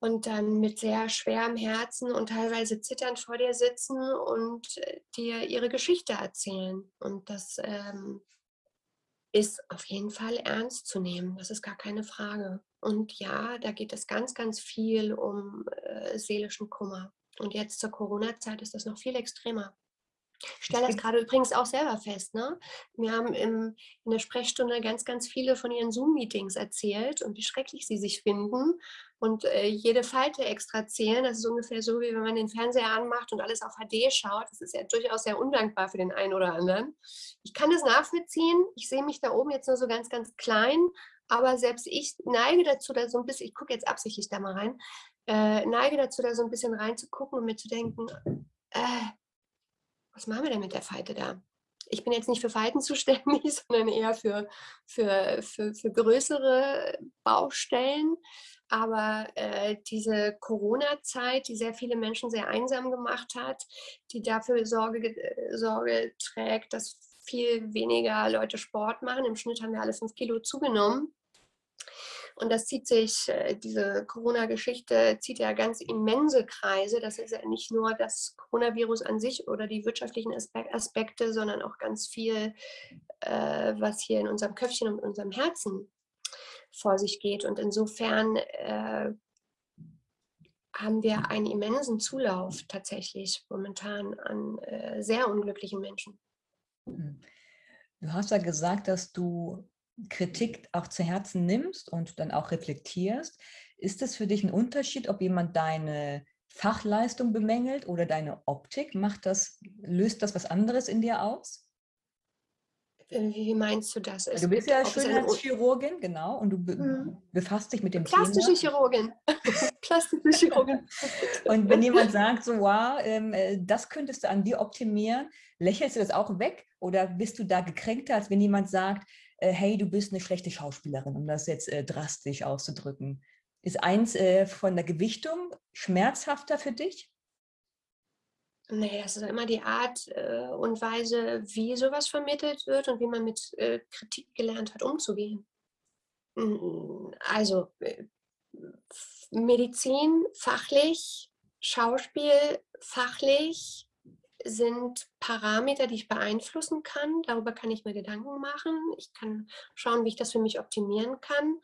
und dann mit sehr schwerem Herzen und teilweise zitternd vor dir sitzen und äh, dir ihre Geschichte erzählen. Und das ähm, ist auf jeden Fall ernst zu nehmen. Das ist gar keine Frage. Und ja, da geht es ganz, ganz viel um äh, seelischen Kummer. Und jetzt zur Corona-Zeit ist das noch viel extremer. Ich stelle das gerade übrigens auch selber fest. Ne? Wir haben im, in der Sprechstunde ganz, ganz viele von ihren Zoom-Meetings erzählt und wie schrecklich sie sich finden und äh, jede Falte extra zählen. Das ist ungefähr so, wie wenn man den Fernseher anmacht und alles auf HD schaut. Das ist ja durchaus sehr undankbar für den einen oder anderen. Ich kann das nachvollziehen. Ich sehe mich da oben jetzt nur so ganz, ganz klein. Aber selbst ich neige dazu, da so ein bisschen, ich gucke jetzt absichtlich da mal rein, äh, neige dazu, da so ein bisschen reinzugucken und mir zu denken, äh, was machen wir denn mit der Falte da? Ich bin jetzt nicht für Falten zuständig, sondern eher für, für, für, für größere Baustellen. Aber äh, diese Corona-Zeit, die sehr viele Menschen sehr einsam gemacht hat, die dafür Sorge, äh, Sorge trägt, dass viel weniger Leute Sport machen. Im Schnitt haben wir alle fünf Kilo zugenommen. Und das zieht sich, äh, diese Corona-Geschichte zieht ja ganz immense Kreise. Das ist ja nicht nur das Coronavirus an sich oder die wirtschaftlichen Aspekte, sondern auch ganz viel, äh, was hier in unserem Köpfchen und unserem Herzen vor sich geht. Und insofern äh, haben wir einen immensen Zulauf tatsächlich momentan an sehr unglücklichen Menschen. Hm. Du hast ja gesagt, dass du Kritik auch zu Herzen nimmst und dann auch reflektierst, ist es für dich ein Unterschied, ob jemand deine Fachleistung bemängelt oder deine Optik? Macht das, löst das was anderes in dir aus? Wie meinst du das? Es du bist ja Schönheitschirurgin, genau, und du be hm. befasst dich mit dem Plastische Thema. Chirurgin. Plastische Chirurgin. und wenn jemand sagt, so, wow, ähm, äh, das könntest du an dir optimieren, lächelst du das auch weg oder bist du da gekränkter, als wenn jemand sagt, äh, hey, du bist eine schlechte Schauspielerin, um das jetzt äh, drastisch auszudrücken. Ist eins äh, von der Gewichtung schmerzhafter für dich? Nee, es ist immer die Art äh, und Weise, wie sowas vermittelt wird und wie man mit äh, Kritik gelernt hat, umzugehen. Also äh, Medizin fachlich, Schauspiel fachlich, sind Parameter, die ich beeinflussen kann. Darüber kann ich mir Gedanken machen. Ich kann schauen, wie ich das für mich optimieren kann.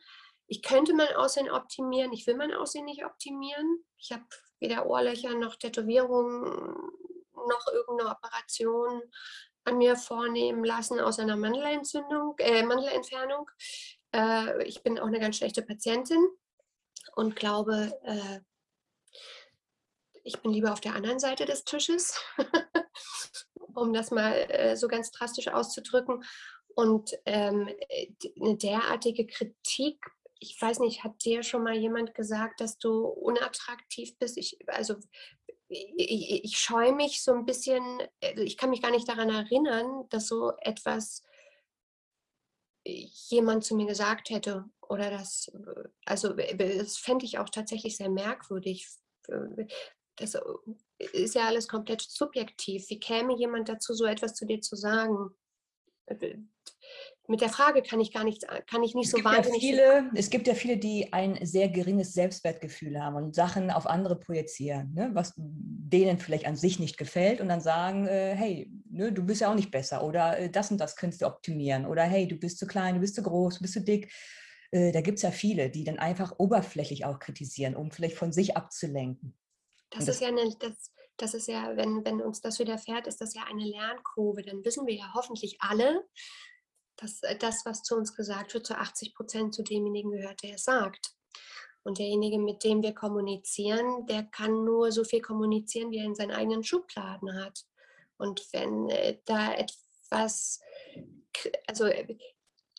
Ich könnte mein Aussehen optimieren. Ich will mein Aussehen nicht optimieren. Ich habe weder Ohrlöcher noch Tätowierungen noch irgendeine Operation an mir vornehmen lassen aus einer Mandelentzündung, äh, Mandelentfernung. Äh, ich bin auch eine ganz schlechte Patientin und glaube, äh, ich bin lieber auf der anderen Seite des Tisches, um das mal äh, so ganz drastisch auszudrücken. Und ähm, eine derartige Kritik ich weiß nicht, hat dir schon mal jemand gesagt, dass du unattraktiv bist? Ich, also ich, ich scheue mich so ein bisschen, also ich kann mich gar nicht daran erinnern, dass so etwas jemand zu mir gesagt hätte oder das, also das fände ich auch tatsächlich sehr merkwürdig. Das ist ja alles komplett subjektiv. Wie käme jemand dazu, so etwas zu dir zu sagen? mit der Frage kann ich gar nicht, kann ich nicht es so wahnsinnig. Ja viele, es gibt ja viele, die ein sehr geringes Selbstwertgefühl haben und Sachen auf andere projizieren, ne, was denen vielleicht an sich nicht gefällt und dann sagen, äh, hey, ne, du bist ja auch nicht besser oder äh, das und das könntest du optimieren oder hey, du bist zu klein, du bist zu groß, du bist zu dick. Äh, da gibt es ja viele, die dann einfach oberflächlich auch kritisieren, um vielleicht von sich abzulenken. Das, das ist ja eine, das, das ist ja, wenn, wenn uns das widerfährt, ist das ja eine Lernkurve. Dann wissen wir ja hoffentlich alle, dass äh, das, was zu uns gesagt wird, zu 80 Prozent zu demjenigen gehört, der es sagt. Und derjenige, mit dem wir kommunizieren, der kann nur so viel kommunizieren, wie er in seinen eigenen Schubladen hat. Und wenn äh, da etwas, also äh,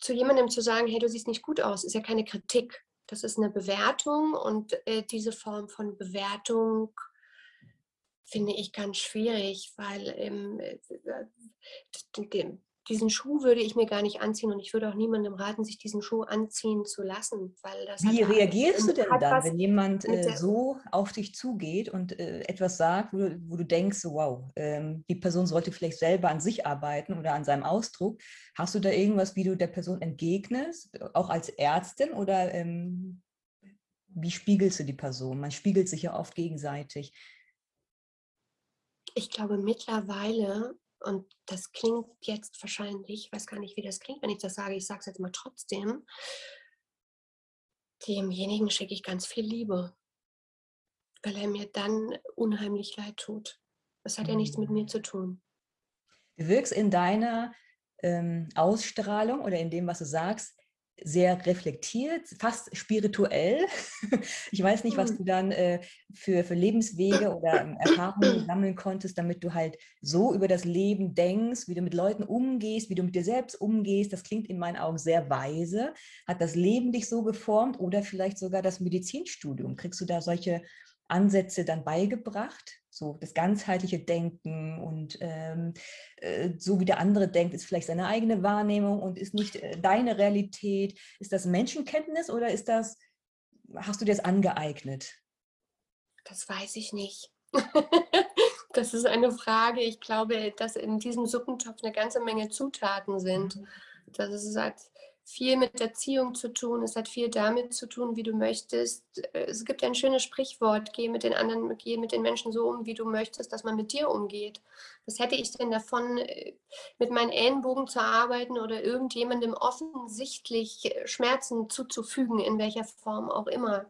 zu jemandem zu sagen, hey, du siehst nicht gut aus, ist ja keine Kritik. Das ist eine Bewertung und äh, diese Form von Bewertung finde ich ganz schwierig, weil ähm, diesen Schuh würde ich mir gar nicht anziehen und ich würde auch niemandem raten, sich diesen Schuh anziehen zu lassen, weil das Wie reagierst du denn dann, wenn jemand äh, so auf dich zugeht und äh, etwas sagt, wo du, wo du denkst, wow, ähm, die Person sollte vielleicht selber an sich arbeiten oder an seinem Ausdruck. Hast du da irgendwas, wie du der Person entgegnest, auch als Ärztin oder ähm, wie spiegelst du die Person? Man spiegelt sich ja oft gegenseitig. Ich glaube mittlerweile und das klingt jetzt wahrscheinlich, ich weiß gar nicht, wie das klingt, wenn ich das sage, ich sage es jetzt mal trotzdem, demjenigen schicke ich ganz viel Liebe, weil er mir dann unheimlich leid tut. Das hat ja nichts mit mir mhm. zu tun. Du wirkst in deiner ähm, Ausstrahlung oder in dem, was du sagst, sehr reflektiert, fast spirituell. Ich weiß nicht, was hm. du dann äh, für, für Lebenswege oder ähm, Erfahrungen sammeln konntest, damit du halt so über das Leben denkst, wie du mit Leuten umgehst, wie du mit dir selbst umgehst. Das klingt in meinen Augen sehr weise. Hat das Leben dich so geformt oder vielleicht sogar das Medizinstudium? Kriegst du da solche Ansätze dann beigebracht? So das ganzheitliche Denken und ähm, äh, so wie der andere denkt, ist vielleicht seine eigene Wahrnehmung und ist nicht äh, deine Realität. Ist das Menschenkenntnis oder ist das, hast du dir das angeeignet? Das weiß ich nicht. das ist eine Frage. Ich glaube, dass in diesem Suppentopf eine ganze Menge Zutaten sind. Mhm. Das ist halt viel mit Erziehung zu tun, es hat viel damit zu tun, wie du möchtest. Es gibt ein schönes Sprichwort, geh mit den anderen, geh mit den Menschen so um, wie du möchtest, dass man mit dir umgeht. Was hätte ich denn davon, äh, mit meinen Ellenbogen zu arbeiten oder irgendjemandem offensichtlich äh, Schmerzen zuzufügen, in welcher Form auch immer?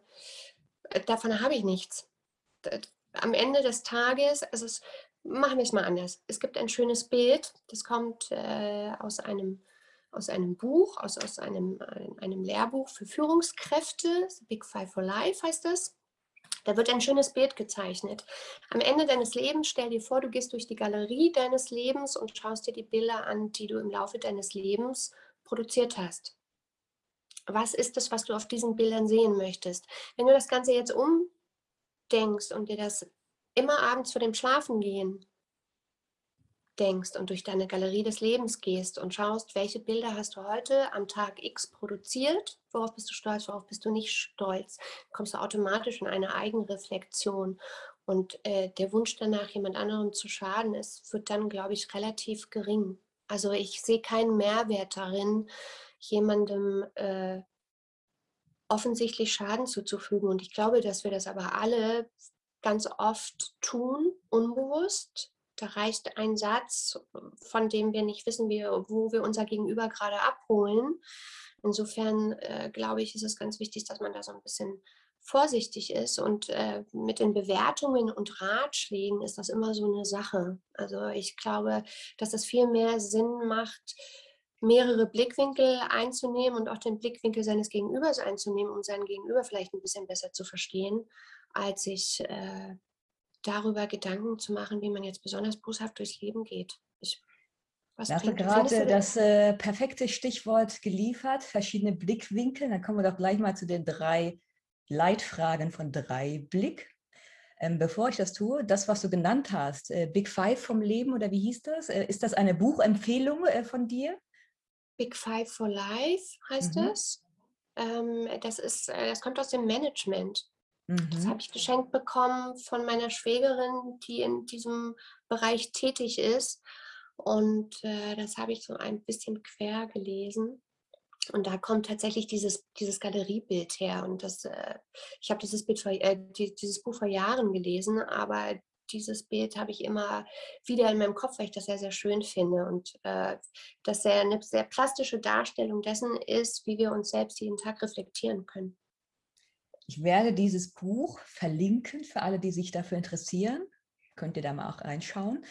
Äh, davon habe ich nichts. Am Ende des Tages, also es, machen wir es mal anders. Es gibt ein schönes Bild, das kommt äh, aus einem aus einem Buch, aus, aus einem, einem Lehrbuch für Führungskräfte, Big Five for Life heißt das. Da wird ein schönes Bild gezeichnet. Am Ende deines Lebens stell dir vor, du gehst durch die Galerie deines Lebens und schaust dir die Bilder an, die du im Laufe deines Lebens produziert hast. Was ist es, was du auf diesen Bildern sehen möchtest? Wenn du das Ganze jetzt umdenkst und dir das immer abends vor dem Schlafengehen denkst und durch deine Galerie des Lebens gehst und schaust, welche Bilder hast du heute am Tag X produziert, worauf bist du stolz, worauf bist du nicht stolz, kommst du automatisch in eine Eigenreflexion. Und äh, der Wunsch danach, jemand anderem zu schaden, ist, wird dann, glaube ich, relativ gering. Also ich sehe keinen Mehrwert darin, jemandem äh, offensichtlich Schaden zuzufügen. Und ich glaube, dass wir das aber alle ganz oft tun, unbewusst, da reicht ein Satz, von dem wir nicht wissen, wie, wo wir unser Gegenüber gerade abholen. Insofern äh, glaube ich, ist es ganz wichtig, dass man da so ein bisschen vorsichtig ist. Und äh, mit den Bewertungen und Ratschlägen ist das immer so eine Sache. Also ich glaube, dass es viel mehr Sinn macht, mehrere Blickwinkel einzunehmen und auch den Blickwinkel seines Gegenübers einzunehmen, um seinen Gegenüber vielleicht ein bisschen besser zu verstehen, als sich äh, darüber Gedanken zu machen, wie man jetzt besonders boshaft durchs Leben geht. Ich Was da hast du gerade das äh, perfekte Stichwort geliefert, verschiedene Blickwinkel. Dann kommen wir doch gleich mal zu den drei Leitfragen von drei Blick. Ähm, bevor ich das tue, das, was du genannt hast, äh, Big Five vom Leben oder wie hieß das? Äh, ist das eine Buchempfehlung äh, von dir? Big Five for Life heißt mhm. es. Ähm, das, ist, äh, das kommt aus dem Management. Mhm. Das habe ich geschenkt bekommen von meiner Schwägerin, die in diesem Bereich tätig ist. Und äh, das habe ich so ein bisschen quer gelesen. Und da kommt tatsächlich dieses, dieses Galeriebild her. Und das, äh, ich habe dieses, äh, die, dieses Buch vor Jahren gelesen, aber dieses Bild habe ich immer wieder in meinem Kopf, weil ich das sehr, sehr schön finde. Und äh, das sehr, eine sehr plastische Darstellung dessen ist, wie wir uns selbst jeden Tag reflektieren können. Ich werde dieses Buch verlinken für alle, die sich dafür interessieren. Könnt ihr da mal auch reinschauen.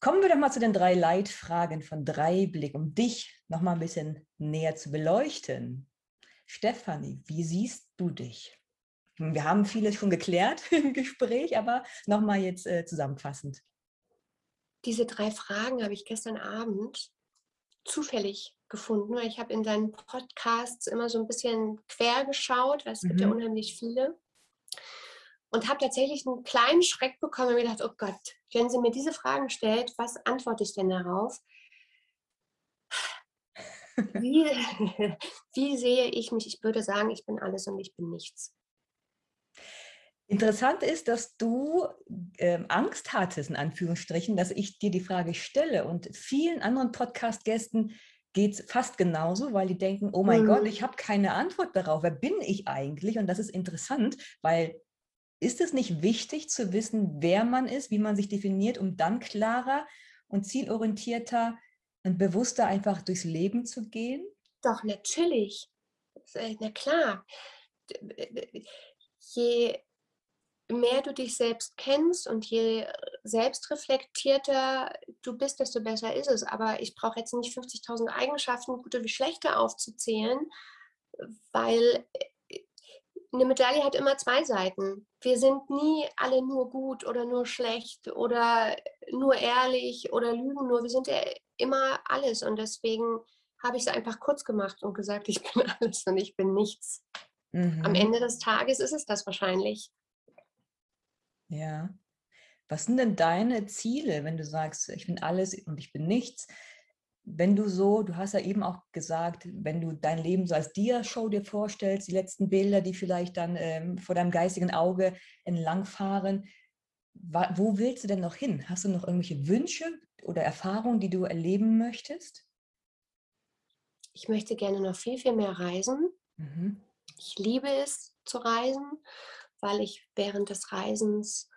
Kommen wir doch mal zu den drei Leitfragen von drei Blick, um dich noch mal ein bisschen näher zu beleuchten. Stefanie, wie siehst du dich? Wir haben vieles schon geklärt im Gespräch, aber noch mal jetzt äh, zusammenfassend. Diese drei Fragen habe ich gestern Abend zufällig gefunden, weil ich habe in deinen Podcasts immer so ein bisschen quer geschaut, weil es mhm. gibt ja mhm. unheimlich viele und habe tatsächlich einen kleinen Schreck bekommen und mir gedacht, oh Gott, wenn sie mir diese Fragen stellt, was antworte ich denn darauf? Wie, wie sehe ich mich? Ich würde sagen, ich bin alles und ich bin nichts. Interessant ist, dass du ähm, Angst hattest, in Anführungsstrichen, dass ich dir die Frage stelle. Und vielen anderen Podcast-Gästen geht es fast genauso, weil die denken, oh mein mhm. Gott, ich habe keine Antwort darauf. Wer bin ich eigentlich? Und das ist interessant, weil ist es nicht wichtig zu wissen, wer man ist, wie man sich definiert, um dann klarer und zielorientierter und bewusster einfach durchs Leben zu gehen? Doch, natürlich. Äh, na klar. Je mehr du dich selbst kennst und je selbstreflektierter du bist, desto besser ist es. Aber ich brauche jetzt nicht 50.000 Eigenschaften, gute wie schlechte aufzuzählen, weil eine Medaille hat immer zwei Seiten. Wir sind nie alle nur gut oder nur schlecht oder nur ehrlich oder lügen nur. Wir sind ja immer alles und deswegen habe ich es einfach kurz gemacht und gesagt, ich bin alles und ich bin nichts. Mhm. Am Ende des Tages ist es das wahrscheinlich. Ja. Was sind denn deine Ziele, wenn du sagst, ich bin alles und ich bin nichts? wenn du so, du hast ja eben auch gesagt, wenn du dein Leben so als Dia-Show dir vorstellst, die letzten Bilder, die vielleicht dann ähm, vor deinem geistigen Auge entlangfahren, wo willst du denn noch hin? Hast du noch irgendwelche Wünsche oder Erfahrungen, die du erleben möchtest? Ich möchte gerne noch viel, viel mehr reisen. Mhm. Ich liebe es zu reisen, weil ich während des Reisens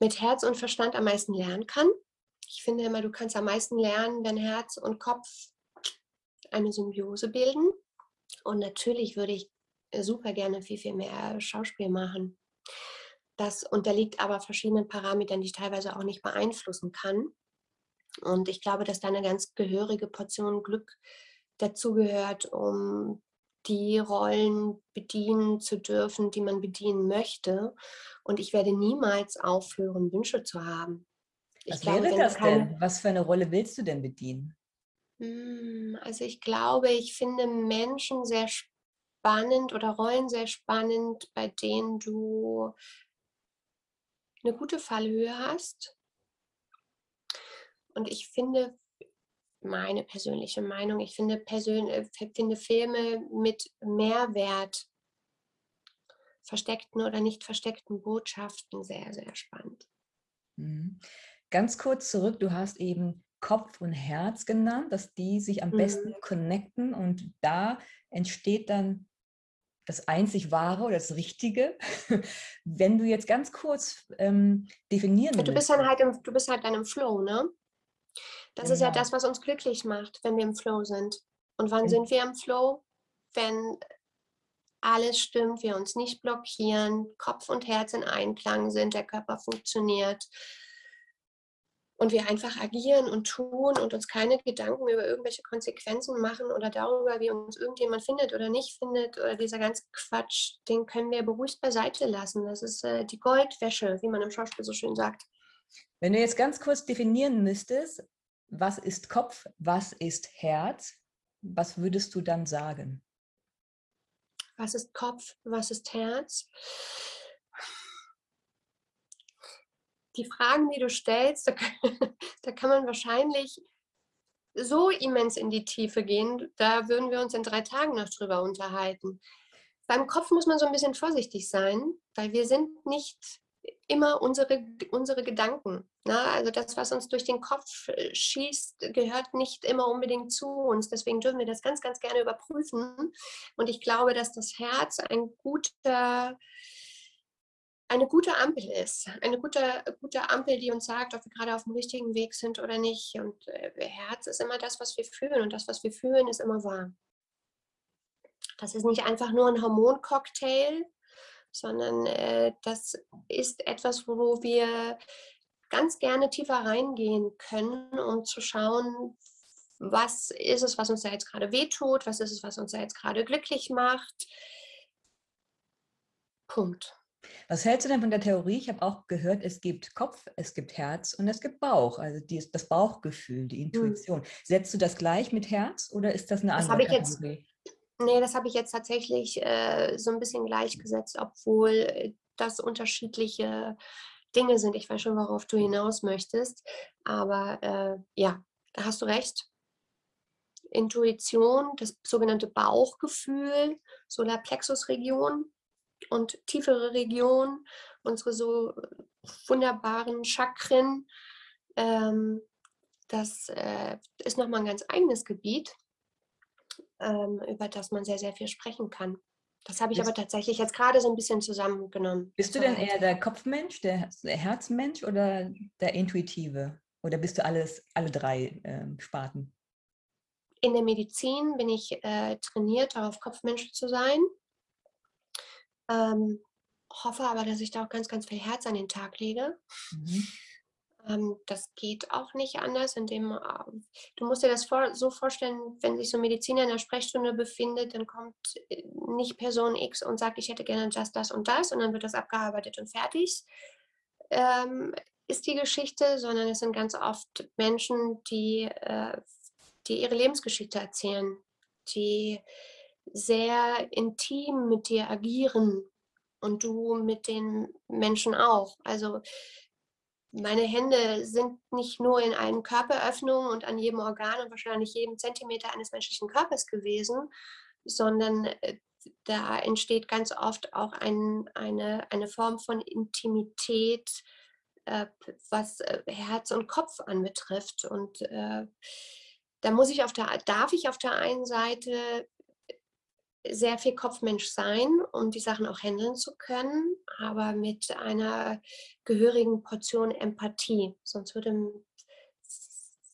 mit Herz und Verstand am meisten lernen kann ich finde immer, du kannst am meisten lernen, wenn Herz und Kopf eine Symbiose bilden. Und natürlich würde ich super gerne viel, viel mehr Schauspiel machen. Das unterliegt aber verschiedenen Parametern, die ich teilweise auch nicht beeinflussen kann. Und ich glaube, dass da eine ganz gehörige Portion Glück dazugehört, um die Rollen bedienen zu dürfen, die man bedienen möchte. Und ich werde niemals aufhören, Wünsche zu haben. Was glaube, wäre das denn? Was für eine Rolle willst du denn bedienen? Hm, also ich glaube, ich finde Menschen sehr spannend oder Rollen sehr spannend, bei denen du eine gute Fallhöhe hast. Und ich finde, meine persönliche Meinung, ich finde, persön äh, finde Filme mit Mehrwert, versteckten oder nicht versteckten Botschaften sehr, sehr spannend. Mhm. Ganz kurz zurück, du hast eben Kopf und Herz genannt, dass die sich am mhm. besten connecten und da entsteht dann das einzig Wahre oder das Richtige. Wenn du jetzt ganz kurz ähm, definieren ja, du bist dann halt im, Du bist halt dann im Flow, ne? Das genau. ist ja genau. das, was uns glücklich macht, wenn wir im Flow sind. Und wann mhm. sind wir im Flow? Wenn alles stimmt, wir uns nicht blockieren, Kopf und Herz in Einklang sind, der Körper funktioniert, und wir einfach agieren und tun und uns keine Gedanken über irgendwelche Konsequenzen machen oder darüber, wie uns irgendjemand findet oder nicht findet oder dieser ganze Quatsch, den können wir beruhigt beiseite lassen. Das ist äh, die Goldwäsche, wie man im Schauspiel so schön sagt. Wenn du jetzt ganz kurz definieren müsstest, was ist Kopf, was ist Herz, was würdest du dann sagen? Was ist Kopf, was ist Herz? Die Fragen, die du stellst, da, da kann man wahrscheinlich so immens in die Tiefe gehen, da würden wir uns in drei Tagen noch drüber unterhalten. Beim Kopf muss man so ein bisschen vorsichtig sein, weil wir sind nicht immer unsere, unsere Gedanken. Ne? Also das, was uns durch den Kopf äh, schießt, gehört nicht immer unbedingt zu uns. Deswegen dürfen wir das ganz, ganz gerne überprüfen. Und ich glaube, dass das Herz ein guter, eine gute Ampel ist. Eine gute, gute Ampel, die uns sagt, ob wir gerade auf dem richtigen Weg sind oder nicht. Und äh, Herz ist immer das, was wir fühlen. Und das, was wir fühlen, ist immer wahr. Das ist nicht einfach nur ein Hormoncocktail, sondern äh, das ist etwas, wo wir ganz gerne tiefer reingehen können, um zu schauen, was ist es, was uns da jetzt gerade wehtut, was ist es, was uns da jetzt gerade glücklich macht. Punkt. Was hältst du denn von der Theorie? Ich habe auch gehört, es gibt Kopf, es gibt Herz und es gibt Bauch, also die, das Bauchgefühl, die hm. Intuition. Hm. Setzt du das gleich mit Herz oder ist das eine andere das ich jetzt, Nee, das habe ich jetzt tatsächlich äh, so ein bisschen gleichgesetzt, obwohl äh, das unterschiedliche Dinge sind. Ich weiß schon, worauf du hinaus möchtest. Aber äh, ja, da hast du recht. Intuition, das sogenannte Bauchgefühl, Solarplexusregion und tiefere Region, unsere so wunderbaren Chakren. Ähm, das äh, ist nochmal ein ganz eigenes Gebiet ähm, über das man sehr, sehr viel sprechen kann. Das habe ich bist, aber tatsächlich jetzt gerade so ein bisschen zusammengenommen. Bist du denn eher der Kopfmensch, der, Herzmensch oder der Intuitive? Oder bist du alles, alle drei ähm, Sparten? In der Medizin bin ich äh, trainiert, darauf Kopfmensch zu sein. Ähm, hoffe aber, dass ich da auch ganz, ganz viel Herz an den Tag lege. Mhm. Ähm, das geht auch nicht anders, indem ähm, du musst dir das vor, so vorstellen, wenn sich so ein Mediziner in der Sprechstunde befindet, dann kommt äh, nicht Person X und sagt, ich hätte gerne das, das und das und dann wird das abgearbeitet und fertig. Ähm, ist die Geschichte, sondern es sind ganz oft Menschen, die, äh, die ihre Lebensgeschichte erzählen, die sehr intim mit dir agieren und du mit den Menschen auch. Also meine Hände sind nicht nur in allen Körperöffnungen und an jedem Organ und wahrscheinlich jedem Zentimeter eines menschlichen Körpers gewesen, sondern äh, da entsteht ganz oft auch ein, eine, eine Form von Intimität, äh, was äh, Herz und Kopf anbetrifft. Und äh, da muss ich auf der, darf ich auf der einen Seite sehr viel Kopfmensch sein, um die Sachen auch handeln zu können, aber mit einer gehörigen Portion Empathie. Sonst würde,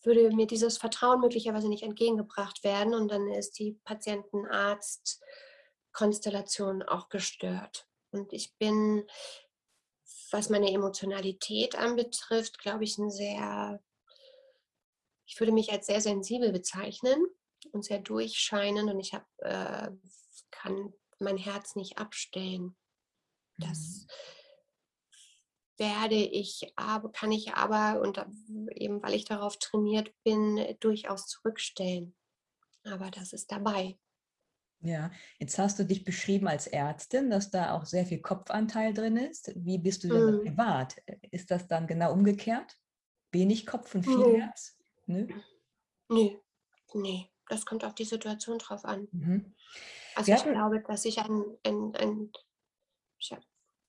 würde mir dieses Vertrauen möglicherweise nicht entgegengebracht werden und dann ist die Patienten-Arzt-Konstellation auch gestört. Und ich bin, was meine Emotionalität anbetrifft, glaube ich, ein sehr, ich würde mich als sehr sensibel bezeichnen und sehr durchscheinen und ich habe, äh, kann mein Herz nicht abstellen. Das mhm. werde ich aber, kann ich aber, und eben weil ich darauf trainiert bin, durchaus zurückstellen. Aber das ist dabei. Ja, jetzt hast du dich beschrieben als Ärztin, dass da auch sehr viel Kopfanteil drin ist. Wie bist du denn mm. privat? Ist das dann genau umgekehrt? Wenig Kopf und viel mm. Herz? Nö? Nee, nee das kommt auf die Situation drauf an. Mhm. Also ich glaube, dass ich ein, ein, ein ja,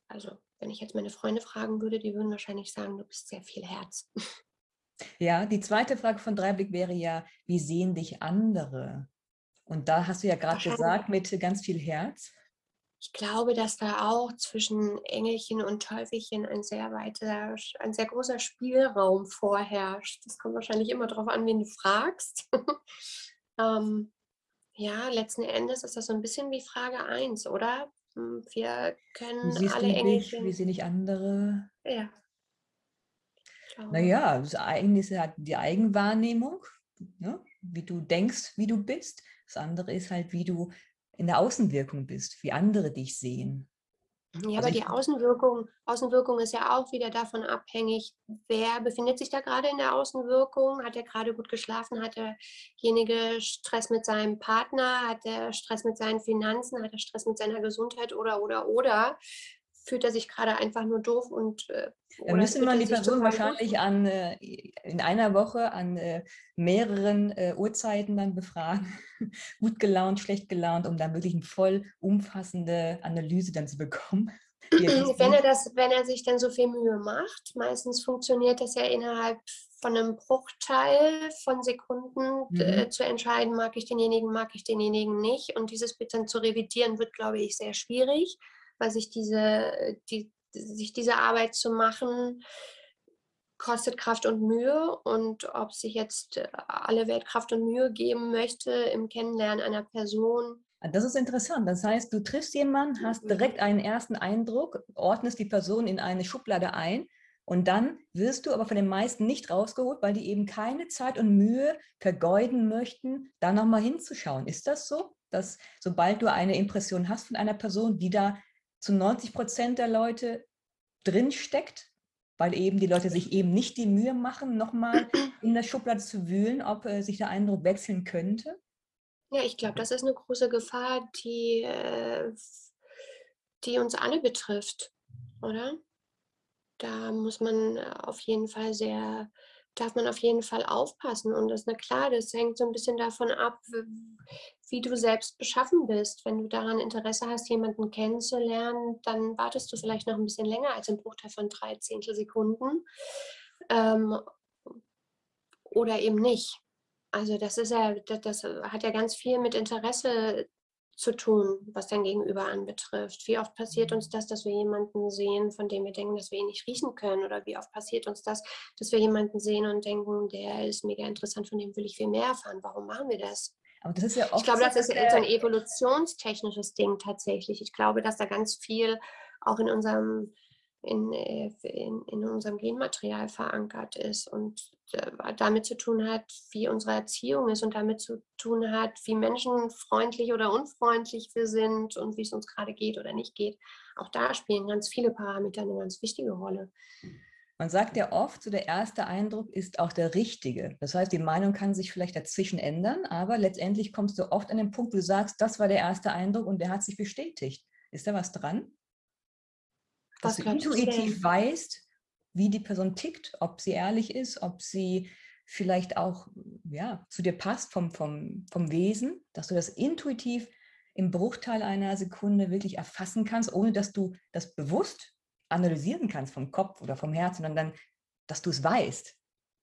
also wenn ich jetzt meine Freunde fragen würde, die würden wahrscheinlich sagen, du bist sehr viel Herz. Ja, die zweite Frage von Dreiblick wäre ja, wie sehen dich andere? Und da hast du ja gerade gesagt, mit ganz viel Herz. Ich glaube, dass da auch zwischen Engelchen und Teufelchen ein sehr weiter, ein sehr großer Spielraum vorherrscht. Das kommt wahrscheinlich immer darauf an, wen du fragst. Ähm, ja, letzten Endes ist das so ein bisschen wie Frage 1, oder? Hm, wir können siehst alle du Engelchen. Wie sehe ich andere? Ja. Naja, das eine ist halt die Eigenwahrnehmung, ne? wie du denkst, wie du bist. Das andere ist halt, wie du in der Außenwirkung bist, wie andere dich sehen. Ja, also aber die Außenwirkung, Außenwirkung ist ja auch wieder davon abhängig, wer befindet sich da gerade in der Außenwirkung, hat er gerade gut geschlafen, hat derjenige Stress mit seinem Partner, hat er Stress mit seinen Finanzen, hat er Stress mit seiner Gesundheit? Oder, oder, oder? Fühlt er sich gerade einfach nur doof und äh, da müsste man die Person wahrscheinlich an, äh, in einer Woche an äh, mehreren äh, Uhrzeiten dann befragen, gut gelaunt, schlecht gelaunt, um dann wirklich eine voll umfassende Analyse dann zu bekommen. Wenn er, das, wenn er sich dann so viel Mühe macht, meistens funktioniert das ja innerhalb von einem Bruchteil von Sekunden mhm. zu entscheiden, mag ich denjenigen, mag ich denjenigen nicht. Und dieses Bild dann zu revidieren, wird, glaube ich, sehr schwierig weil sich diese, die, sich diese Arbeit zu machen, kostet Kraft und Mühe und ob sich jetzt äh, alle Welt Kraft und Mühe geben möchte im Kennenlernen einer Person. Ah, das ist interessant. Das heißt, du triffst jemanden, hast mhm. direkt einen ersten Eindruck, ordnest die Person in eine Schublade ein und dann wirst du aber von den meisten nicht rausgeholt, weil die eben keine Zeit und Mühe vergeuden möchten, da nochmal hinzuschauen. Ist das so, dass sobald du eine Impression hast von einer Person, die da zu 90 Prozent der Leute drin steckt, weil eben die Leute sich eben nicht die Mühe machen, nochmal in der Schublade zu wühlen, ob äh, sich der Eindruck wechseln könnte? Ja, ich glaube, das ist eine große Gefahr, die, äh, die uns alle betrifft, oder? Da muss man auf jeden Fall sehr darf man auf jeden Fall aufpassen. Und das ist na klar, das hängt so ein bisschen davon ab, wie du selbst beschaffen bist. Wenn du daran Interesse hast, jemanden kennenzulernen, dann wartest du vielleicht noch ein bisschen länger als im Bruchteil von drei Zehntelsekunden. Ähm, oder eben nicht. Also das ist ja, das hat ja ganz viel mit Interesse zu tun, was dein Gegenüber anbetrifft. Wie oft passiert uns das, dass wir jemanden sehen, von dem wir denken, dass wir ihn nicht riechen können? Oder wie oft passiert uns das, dass wir jemanden sehen und denken, der ist mega interessant, von dem will ich viel mehr erfahren? Warum machen wir das? Aber das ist ja oft ich glaube, das ist so ein evolutionstechnisches Ding tatsächlich. Ich glaube, dass da ganz viel auch in unserem in, äh, in, in unserem Genmaterial verankert ist und äh, damit zu tun hat, wie unsere Erziehung ist und damit zu tun hat, wie menschenfreundlich oder unfreundlich wir sind und wie es uns gerade geht oder nicht geht. Auch da spielen ganz viele Parameter eine ganz wichtige Rolle. Man sagt ja oft, so der erste Eindruck ist auch der richtige. Das heißt, die Meinung kann sich vielleicht dazwischen ändern, aber letztendlich kommst du oft an den Punkt, wo du sagst, das war der erste Eindruck und der hat sich bestätigt. Ist da was dran? dass du intuitiv weißt, wie die Person tickt, ob sie ehrlich ist, ob sie vielleicht auch ja, zu dir passt vom, vom, vom Wesen, dass du das intuitiv im Bruchteil einer Sekunde wirklich erfassen kannst, ohne dass du das bewusst analysieren kannst vom Kopf oder vom Herz, sondern dann, dass du es weißt.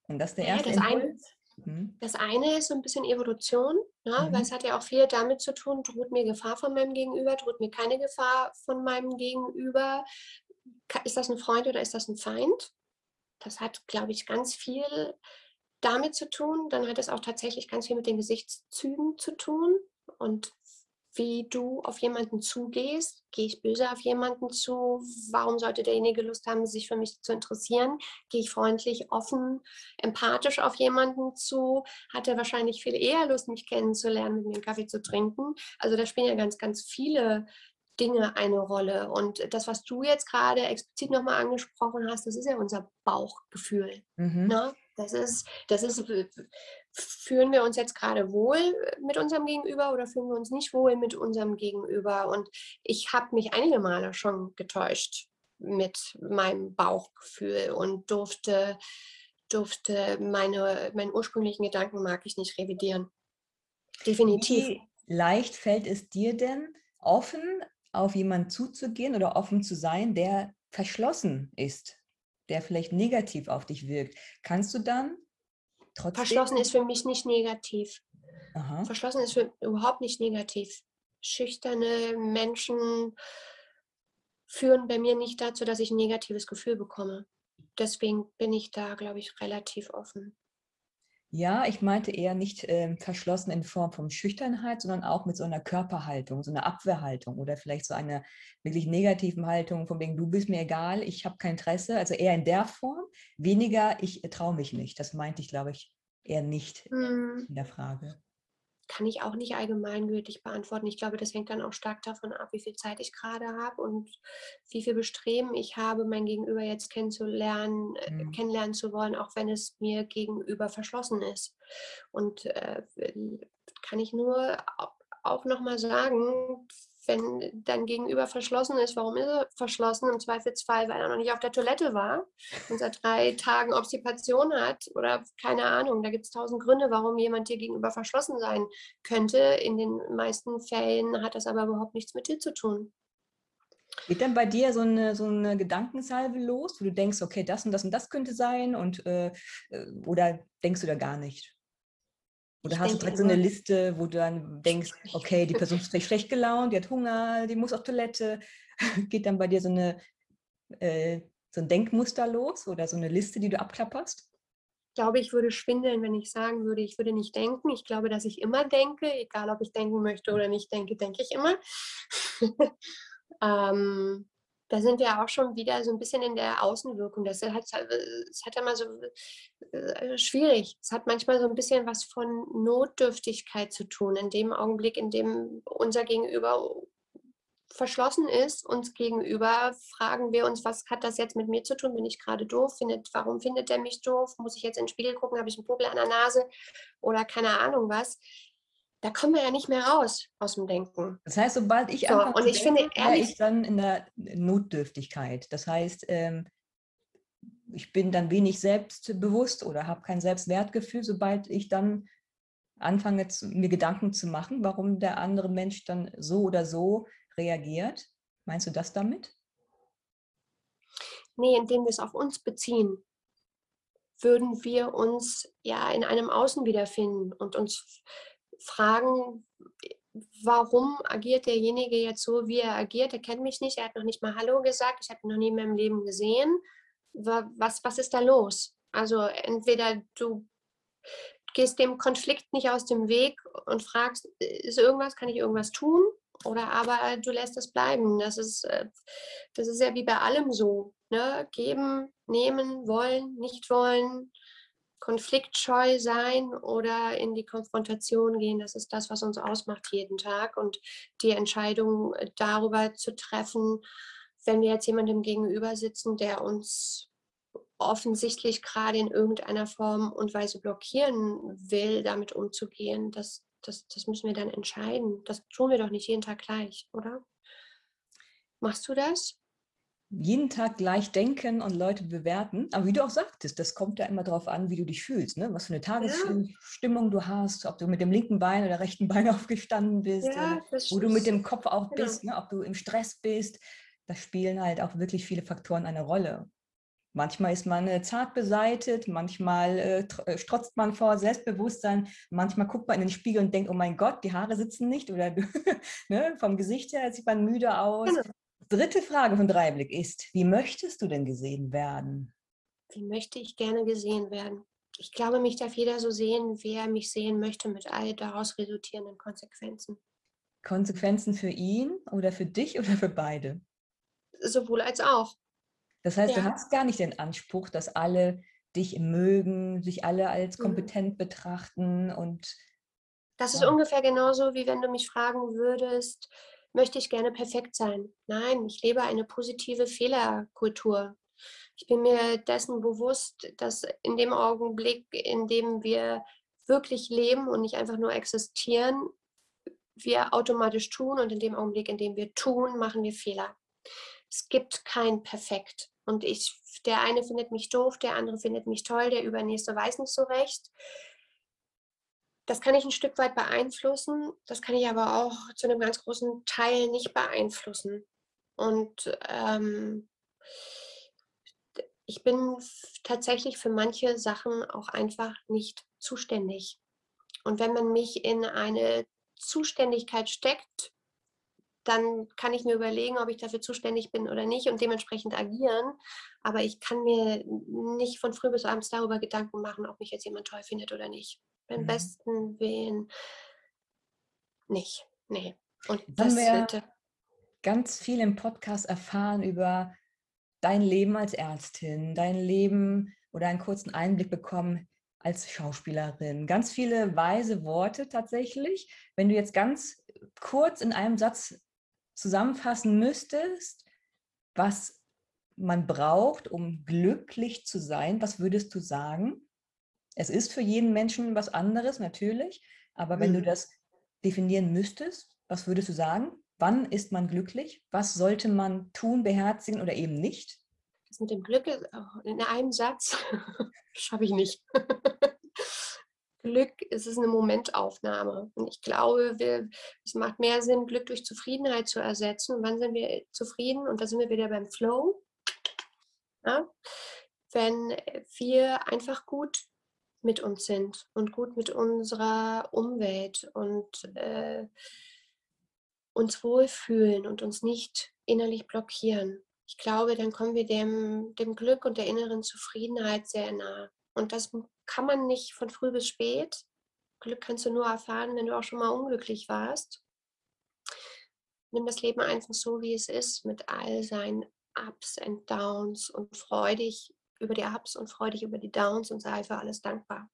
Und das ist der erste ja, das Impuls. Eine, mhm. das eine ist so ein bisschen Evolution, ne? mhm. weil es hat ja auch viel damit zu tun, droht mir Gefahr von meinem Gegenüber, droht mir keine Gefahr von meinem Gegenüber, ist das ein Freund oder ist das ein Feind? Das hat, glaube ich, ganz viel damit zu tun. Dann hat es auch tatsächlich ganz viel mit den Gesichtszügen zu tun und wie du auf jemanden zugehst. Gehe ich böse auf jemanden zu? Warum sollte derjenige Lust haben, sich für mich zu interessieren? Gehe ich freundlich, offen, empathisch auf jemanden zu? Hat er wahrscheinlich viel eher Lust, mich kennenzulernen, mit mir einen Kaffee zu trinken? Also da spielen ja ganz, ganz viele Dinge eine Rolle. Und das, was du jetzt gerade explizit nochmal angesprochen hast, das ist ja unser Bauchgefühl. Mhm. Ne? Das ist, das ist, fühlen wir uns jetzt gerade wohl mit unserem Gegenüber oder fühlen wir uns nicht wohl mit unserem Gegenüber? Und ich habe mich einige Male schon getäuscht mit meinem Bauchgefühl und durfte, durfte meine, meinen ursprünglichen Gedanken mag ich nicht revidieren. Definitiv. Wie leicht fällt es dir denn, offen auf jemanden zuzugehen oder offen zu sein, der verschlossen ist, der vielleicht negativ auf dich wirkt. Kannst du dann trotzdem... Verschlossen ist für mich nicht negativ. Aha. Verschlossen ist für, überhaupt nicht negativ. Schüchterne Menschen führen bei mir nicht dazu, dass ich ein negatives Gefühl bekomme. Deswegen bin ich da, glaube ich, relativ offen. Ja, ich meinte eher nicht äh, verschlossen in Form von Schüchternheit, sondern auch mit so einer Körperhaltung, so einer Abwehrhaltung oder vielleicht so einer wirklich negativen Haltung, von wegen, du bist mir egal, ich habe kein Interesse. Also eher in der Form, weniger, ich traue mich nicht. Das meinte ich, glaube ich, eher nicht hm. in der Frage. Kann ich auch nicht allgemeingültig beantworten. Ich glaube, das hängt dann auch stark davon ab, wie viel Zeit ich gerade habe und wie viel Bestreben ich habe, mein Gegenüber jetzt kennenzulernen, äh, mhm. kennenlernen zu wollen, auch wenn es mir gegenüber verschlossen ist. Und äh, kann ich nur auch nochmal sagen, wenn dein Gegenüber verschlossen ist, warum ist er verschlossen? Im Zweifelsfall, weil er noch nicht auf der Toilette war und seit drei Tagen Obstipation hat oder keine Ahnung. Da gibt es tausend Gründe, warum jemand dir gegenüber verschlossen sein könnte. In den meisten Fällen hat das aber überhaupt nichts mit dir zu tun. Geht dann bei dir so eine, so eine Gedankensalve los, wo du denkst, okay, das und das und das könnte sein und äh, äh oder denkst du da gar nicht? Oder ich hast du direkt so eine Liste, wo du dann denkst, okay, die Person ist vielleicht schlecht gelaunt, die hat Hunger, die muss auf Toilette. Geht dann bei dir so, eine, äh, so ein Denkmuster los oder so eine Liste, die du abklapperst? Ich glaube, ich würde schwindeln, wenn ich sagen würde, ich würde nicht denken. Ich glaube, dass ich immer denke, egal ob ich denken möchte oder nicht denke, denke ich immer. ähm, da sind wir auch schon wieder so ein bisschen in der Außenwirkung. Das hat, das hat immer so äh, schwierig. Es hat manchmal so ein bisschen was von Notdürftigkeit zu tun. In dem Augenblick, in dem unser Gegenüber verschlossen ist, uns gegenüber, fragen wir uns, was hat das jetzt mit mir zu tun? Bin ich gerade doof? Findet, warum findet er mich doof? Muss ich jetzt in den Spiegel gucken? Habe ich einen Popel an der Nase? Oder keine Ahnung was da kommen wir ja nicht mehr raus aus dem Denken. Das heißt, sobald ich so, und ich denke, finde ehrlich, ich dann in der Notdürftigkeit. Das heißt, ähm, ich bin dann wenig selbstbewusst oder habe kein Selbstwertgefühl, sobald ich dann anfange, zu, mir Gedanken zu machen, warum der andere Mensch dann so oder so reagiert. Meinst du das damit? Nee, indem wir es auf uns beziehen, würden wir uns ja in einem Außen wiederfinden und uns fragen, warum agiert derjenige jetzt so, wie er agiert. Er kennt mich nicht, er hat noch nicht mal Hallo gesagt, ich habe ihn noch nie in meinem Leben gesehen. Was, was ist da los? Also entweder du gehst dem Konflikt nicht aus dem Weg und fragst, ist irgendwas, kann ich irgendwas tun? Oder aber du lässt es bleiben. Das ist, äh, das ist ja wie bei allem so. Ne? Geben, nehmen, wollen, nicht wollen, konfliktscheu sein oder in die Konfrontation gehen. Das ist das, was uns ausmacht jeden Tag. Und die Entscheidung äh, darüber zu treffen, wenn wir jetzt jemandem gegenüber sitzen, der uns offensichtlich gerade in irgendeiner Form und Weise blockieren will, damit umzugehen, das, das, das müssen wir dann entscheiden. Das tun wir doch nicht jeden Tag gleich, oder? Machst du das? Jeden Tag gleich denken und Leute bewerten. Aber wie du auch sagtest, das kommt ja immer darauf an, wie du dich fühlst, ne? was für eine Tagesstimmung ja. du hast, ob du mit dem linken Bein oder rechten Bein aufgestanden bist, ja, wo du mit dem Kopf auch genau. bist, ne? ob du im Stress bist. Da spielen halt auch wirklich viele Faktoren eine Rolle. Manchmal ist man äh, zart beseitet, manchmal äh, äh, strotzt man vor Selbstbewusstsein, manchmal guckt man in den Spiegel und denkt, oh mein Gott, die Haare sitzen nicht oder ne, vom Gesicht her sieht man müde aus. Genau dritte Frage von Dreiblick ist, wie möchtest du denn gesehen werden? Wie möchte ich gerne gesehen werden? Ich glaube, mich darf jeder so sehen, wie er mich sehen möchte, mit all daraus resultierenden Konsequenzen. Konsequenzen für ihn oder für dich oder für beide? Sowohl als auch. Das heißt, ja. du hast gar nicht den Anspruch, dass alle dich mögen, sich alle als mhm. kompetent mhm. betrachten und. Das ist ungefähr genauso, wie wenn du mich fragen würdest, möchte ich gerne perfekt sein. Nein, ich lebe eine positive Fehlerkultur. Ich bin mir dessen bewusst, dass in dem Augenblick, in dem wir wirklich leben und nicht einfach nur existieren, wir automatisch tun und in dem Augenblick, in dem wir tun, machen wir Fehler. Es gibt kein Perfekt. Und ich, der eine findet mich doof, der andere findet mich toll, der übernächste weiß nicht so recht. Das kann ich ein Stück weit beeinflussen, das kann ich aber auch zu einem ganz großen Teil nicht beeinflussen. Und ähm, ich bin tatsächlich für manche Sachen auch einfach nicht zuständig. Und wenn man mich in eine Zuständigkeit steckt, dann kann ich mir überlegen, ob ich dafür zuständig bin oder nicht und dementsprechend agieren. Aber ich kann mir nicht von früh bis abends darüber Gedanken machen, ob mich jetzt jemand toll findet oder nicht beim mhm. besten Willen nicht. Nee. Und das wird, ganz viel im Podcast erfahren über dein Leben als Ärztin, dein Leben oder einen kurzen Einblick bekommen als Schauspielerin. Ganz viele weise Worte tatsächlich. Wenn du jetzt ganz kurz in einem Satz zusammenfassen müsstest, was man braucht, um glücklich zu sein, was würdest du sagen? Es ist für jeden Menschen was anderes, natürlich, aber wenn mhm. du das definieren müsstest, was würdest du sagen? Wann ist man glücklich? Was sollte man tun, beherzigen oder eben nicht? Das mit dem Glück in einem Satz schaffe ich nicht. Glück ist es eine Momentaufnahme. Und ich glaube, wir, es macht mehr Sinn, Glück durch Zufriedenheit zu ersetzen. Und wann sind wir zufrieden? Und da sind wir wieder beim Flow. Ja? Wenn wir einfach gut mit uns sind und gut mit unserer Umwelt und äh, uns wohlfühlen und uns nicht innerlich blockieren. Ich glaube, dann kommen wir dem, dem Glück und der inneren Zufriedenheit sehr nah. Und das kann man nicht von früh bis spät. Glück kannst du nur erfahren, wenn du auch schon mal unglücklich warst. Nimm das Leben einfach so, wie es ist, mit all seinen Ups und Downs und freudig über die Ups und freudig über die Downs und sei für alles dankbar.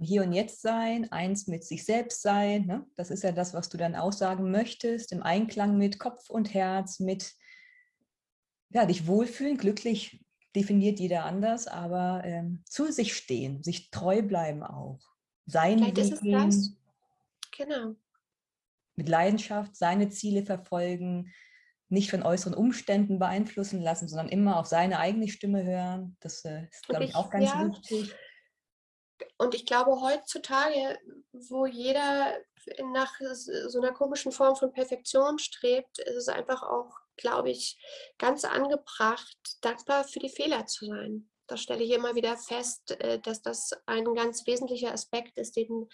Hier und Jetzt sein, eins mit sich selbst sein. Ne? Das ist ja das, was du dann aussagen möchtest, im Einklang mit Kopf und Herz, mit ja, dich wohlfühlen, glücklich definiert jeder anders, aber ähm, zu sich stehen, sich treu bleiben auch. Sein Vielleicht Weg ist es das. Genau. Mit Leidenschaft seine Ziele verfolgen, nicht von äußeren Umständen beeinflussen lassen, sondern immer auf seine eigene Stimme hören. Das äh, ist, glaube ich, auch ganz ja, wichtig. Und ich glaube, heutzutage, wo jeder nach so einer komischen Form von Perfektion strebt, ist es einfach auch glaube ich, ganz angebracht, dankbar für die Fehler zu sein. Da stelle ich immer wieder fest, äh, dass das ein ganz wesentlicher Aspekt ist, den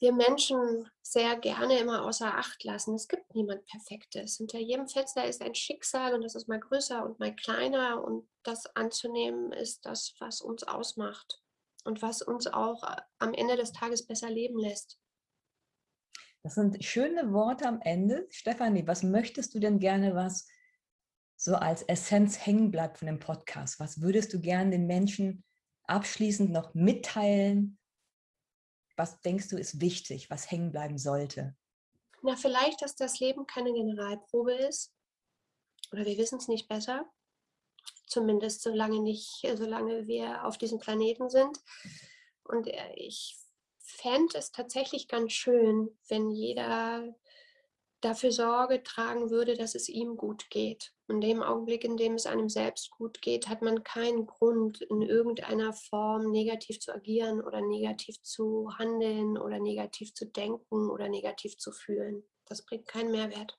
wir Menschen sehr gerne immer außer Acht lassen. Es gibt niemand Perfektes. Hinter jedem Fenster ist ein Schicksal und das ist mal größer und mal kleiner und das anzunehmen ist das, was uns ausmacht und was uns auch äh, am Ende des Tages besser leben lässt. Das sind schöne Worte am Ende. Stefanie, was möchtest du denn gerne, was so als Essenz hängen bleibt von dem Podcast? Was würdest du gerne den Menschen abschließend noch mitteilen? Was denkst du ist wichtig, was hängen bleiben sollte? Na, vielleicht, dass das Leben keine Generalprobe ist. Oder wir wissen es nicht besser. Zumindest solange nicht, solange wir auf diesem Planeten sind. Und äh, ich fände es tatsächlich ganz schön, wenn jeder dafür Sorge tragen würde, dass es ihm gut geht. In dem Augenblick, in dem es einem selbst gut geht, hat man keinen Grund, in irgendeiner Form negativ zu agieren oder negativ zu handeln oder negativ zu denken oder negativ zu fühlen. Das bringt keinen Mehrwert.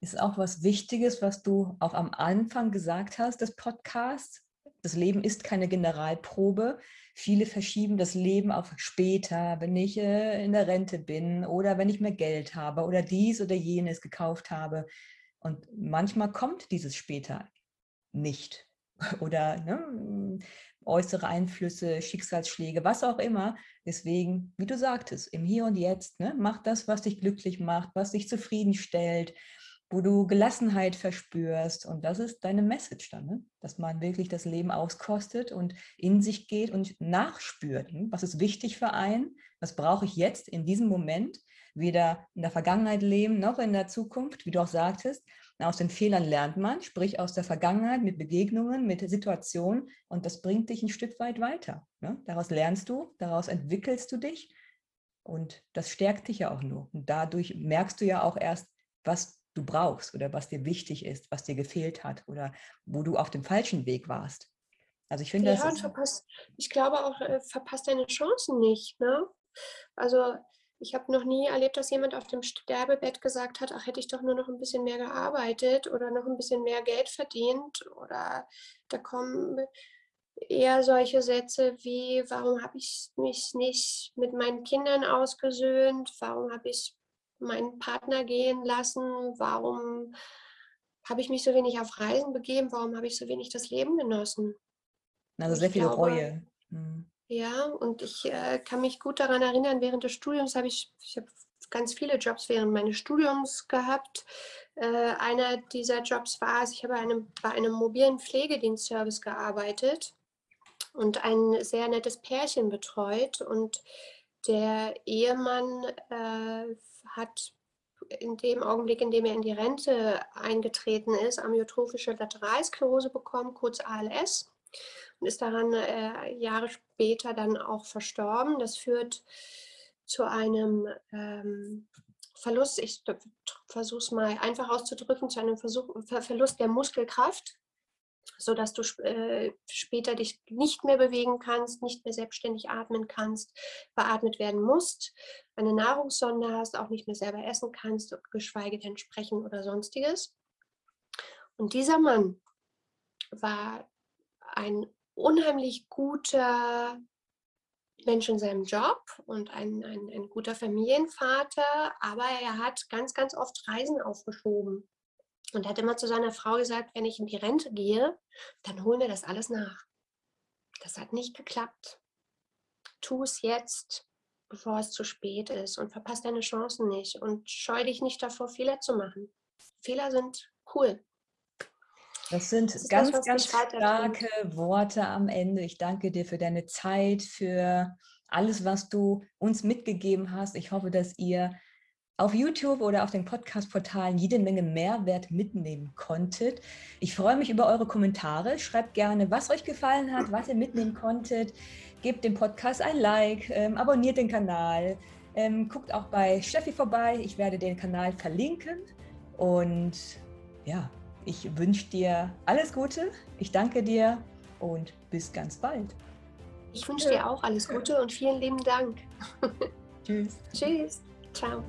Ist auch was Wichtiges, was du auch am Anfang gesagt hast des Podcasts. Das Leben ist keine Generalprobe. Viele verschieben das Leben auf später, wenn ich äh, in der Rente bin oder wenn ich mehr Geld habe oder dies oder jenes gekauft habe. Und manchmal kommt dieses später nicht. Oder ne, äußere Einflüsse, Schicksalsschläge, was auch immer. Deswegen, wie du sagtest, im Hier und Jetzt, ne, mach das, was dich glücklich macht, was dich zufriedenstellt wo du Gelassenheit verspürst. Und das ist deine Message dann, ne? dass man wirklich das Leben auskostet und in sich geht und nachspürt. Ne? Was ist wichtig für einen? Was brauche ich jetzt in diesem Moment? Weder in der Vergangenheit leben noch in der Zukunft, wie du auch sagtest. Aus den Fehlern lernt man, sprich aus der Vergangenheit mit Begegnungen, mit Situationen und das bringt dich ein Stück weit weiter. Ne? Daraus lernst du, daraus entwickelst du dich und das stärkt dich ja auch nur. Und dadurch merkst du ja auch erst, was du brauchst oder was dir wichtig ist, was dir gefehlt hat oder wo du auf dem falschen Weg warst. Also ich finde, ja, das verpasst, ich glaube auch, äh, verpasst deine Chancen nicht. Ne? Also ich habe noch nie erlebt, dass jemand auf dem Sterbebett gesagt hat, ach, hätte ich doch nur noch ein bisschen mehr gearbeitet oder noch ein bisschen mehr Geld verdient. Oder da kommen eher solche Sätze wie, warum habe ich mich nicht mit meinen Kindern ausgesöhnt? Warum habe ich meinen Partner gehen lassen? Warum habe ich mich so wenig auf Reisen begeben? Warum habe ich so wenig das Leben genossen? Also sehr viel Reue. Hm. Ja, und ich äh, kann mich gut daran erinnern, während des Studiums habe ich, ich habe ganz viele Jobs während meines Studiums gehabt. Äh, einer dieser Jobs war, ich habe einem, bei einem mobilen Pflegedienstservice gearbeitet und ein sehr nettes Pärchen betreut. Und der Ehemann äh, hat in dem Augenblick, in dem er in die Rente eingetreten ist, amyotrophische Lateralsklerose bekommen, kurz ALS, und ist daran äh, Jahre später dann auch verstorben. Das führt zu einem ähm, Verlust, ich versuche es mal einfach auszudrücken, zu einem Versuch, Verlust der Muskelkraft, sodass du äh, später dich nicht mehr bewegen kannst, nicht mehr selbstständig atmen kannst, beatmet werden musst, eine Nahrungssonde hast, auch nicht mehr selber essen kannst, geschweige denn sprechen oder sonstiges. Und dieser Mann war ein unheimlich guter Mensch in seinem Job und ein, ein, ein guter Familienvater, aber er hat ganz, ganz oft Reisen aufgeschoben und hat immer zu seiner Frau gesagt, wenn ich in die Rente gehe, dann holen wir das alles nach. Das hat nicht geklappt. Tu es jetzt, bevor es zu spät ist und verpasst deine Chancen nicht und scheu dich nicht davor, Fehler zu machen. Fehler sind cool. Das sind das ganz, das, ganz starke Worte am Ende. Ich danke dir für deine Zeit, für alles, was du uns mitgegeben hast. Ich hoffe, dass ihr auf YouTube oder auf den Podcast-Portalen jede Menge Mehrwert mitnehmen konntet. Ich freue mich über eure Kommentare. Schreibt gerne, was euch gefallen hat, was ihr mitnehmen konntet. Gebt dem Podcast ein Like, ähm, abonniert den Kanal. Ähm, guckt auch bei Steffi vorbei. Ich werde den Kanal verlinken. Und ja, ich wünsche dir alles Gute. Ich danke dir und bis ganz bald. Ich wünsche dir auch alles Gute und vielen lieben Dank. Tschüss. Tschüss. Ciao.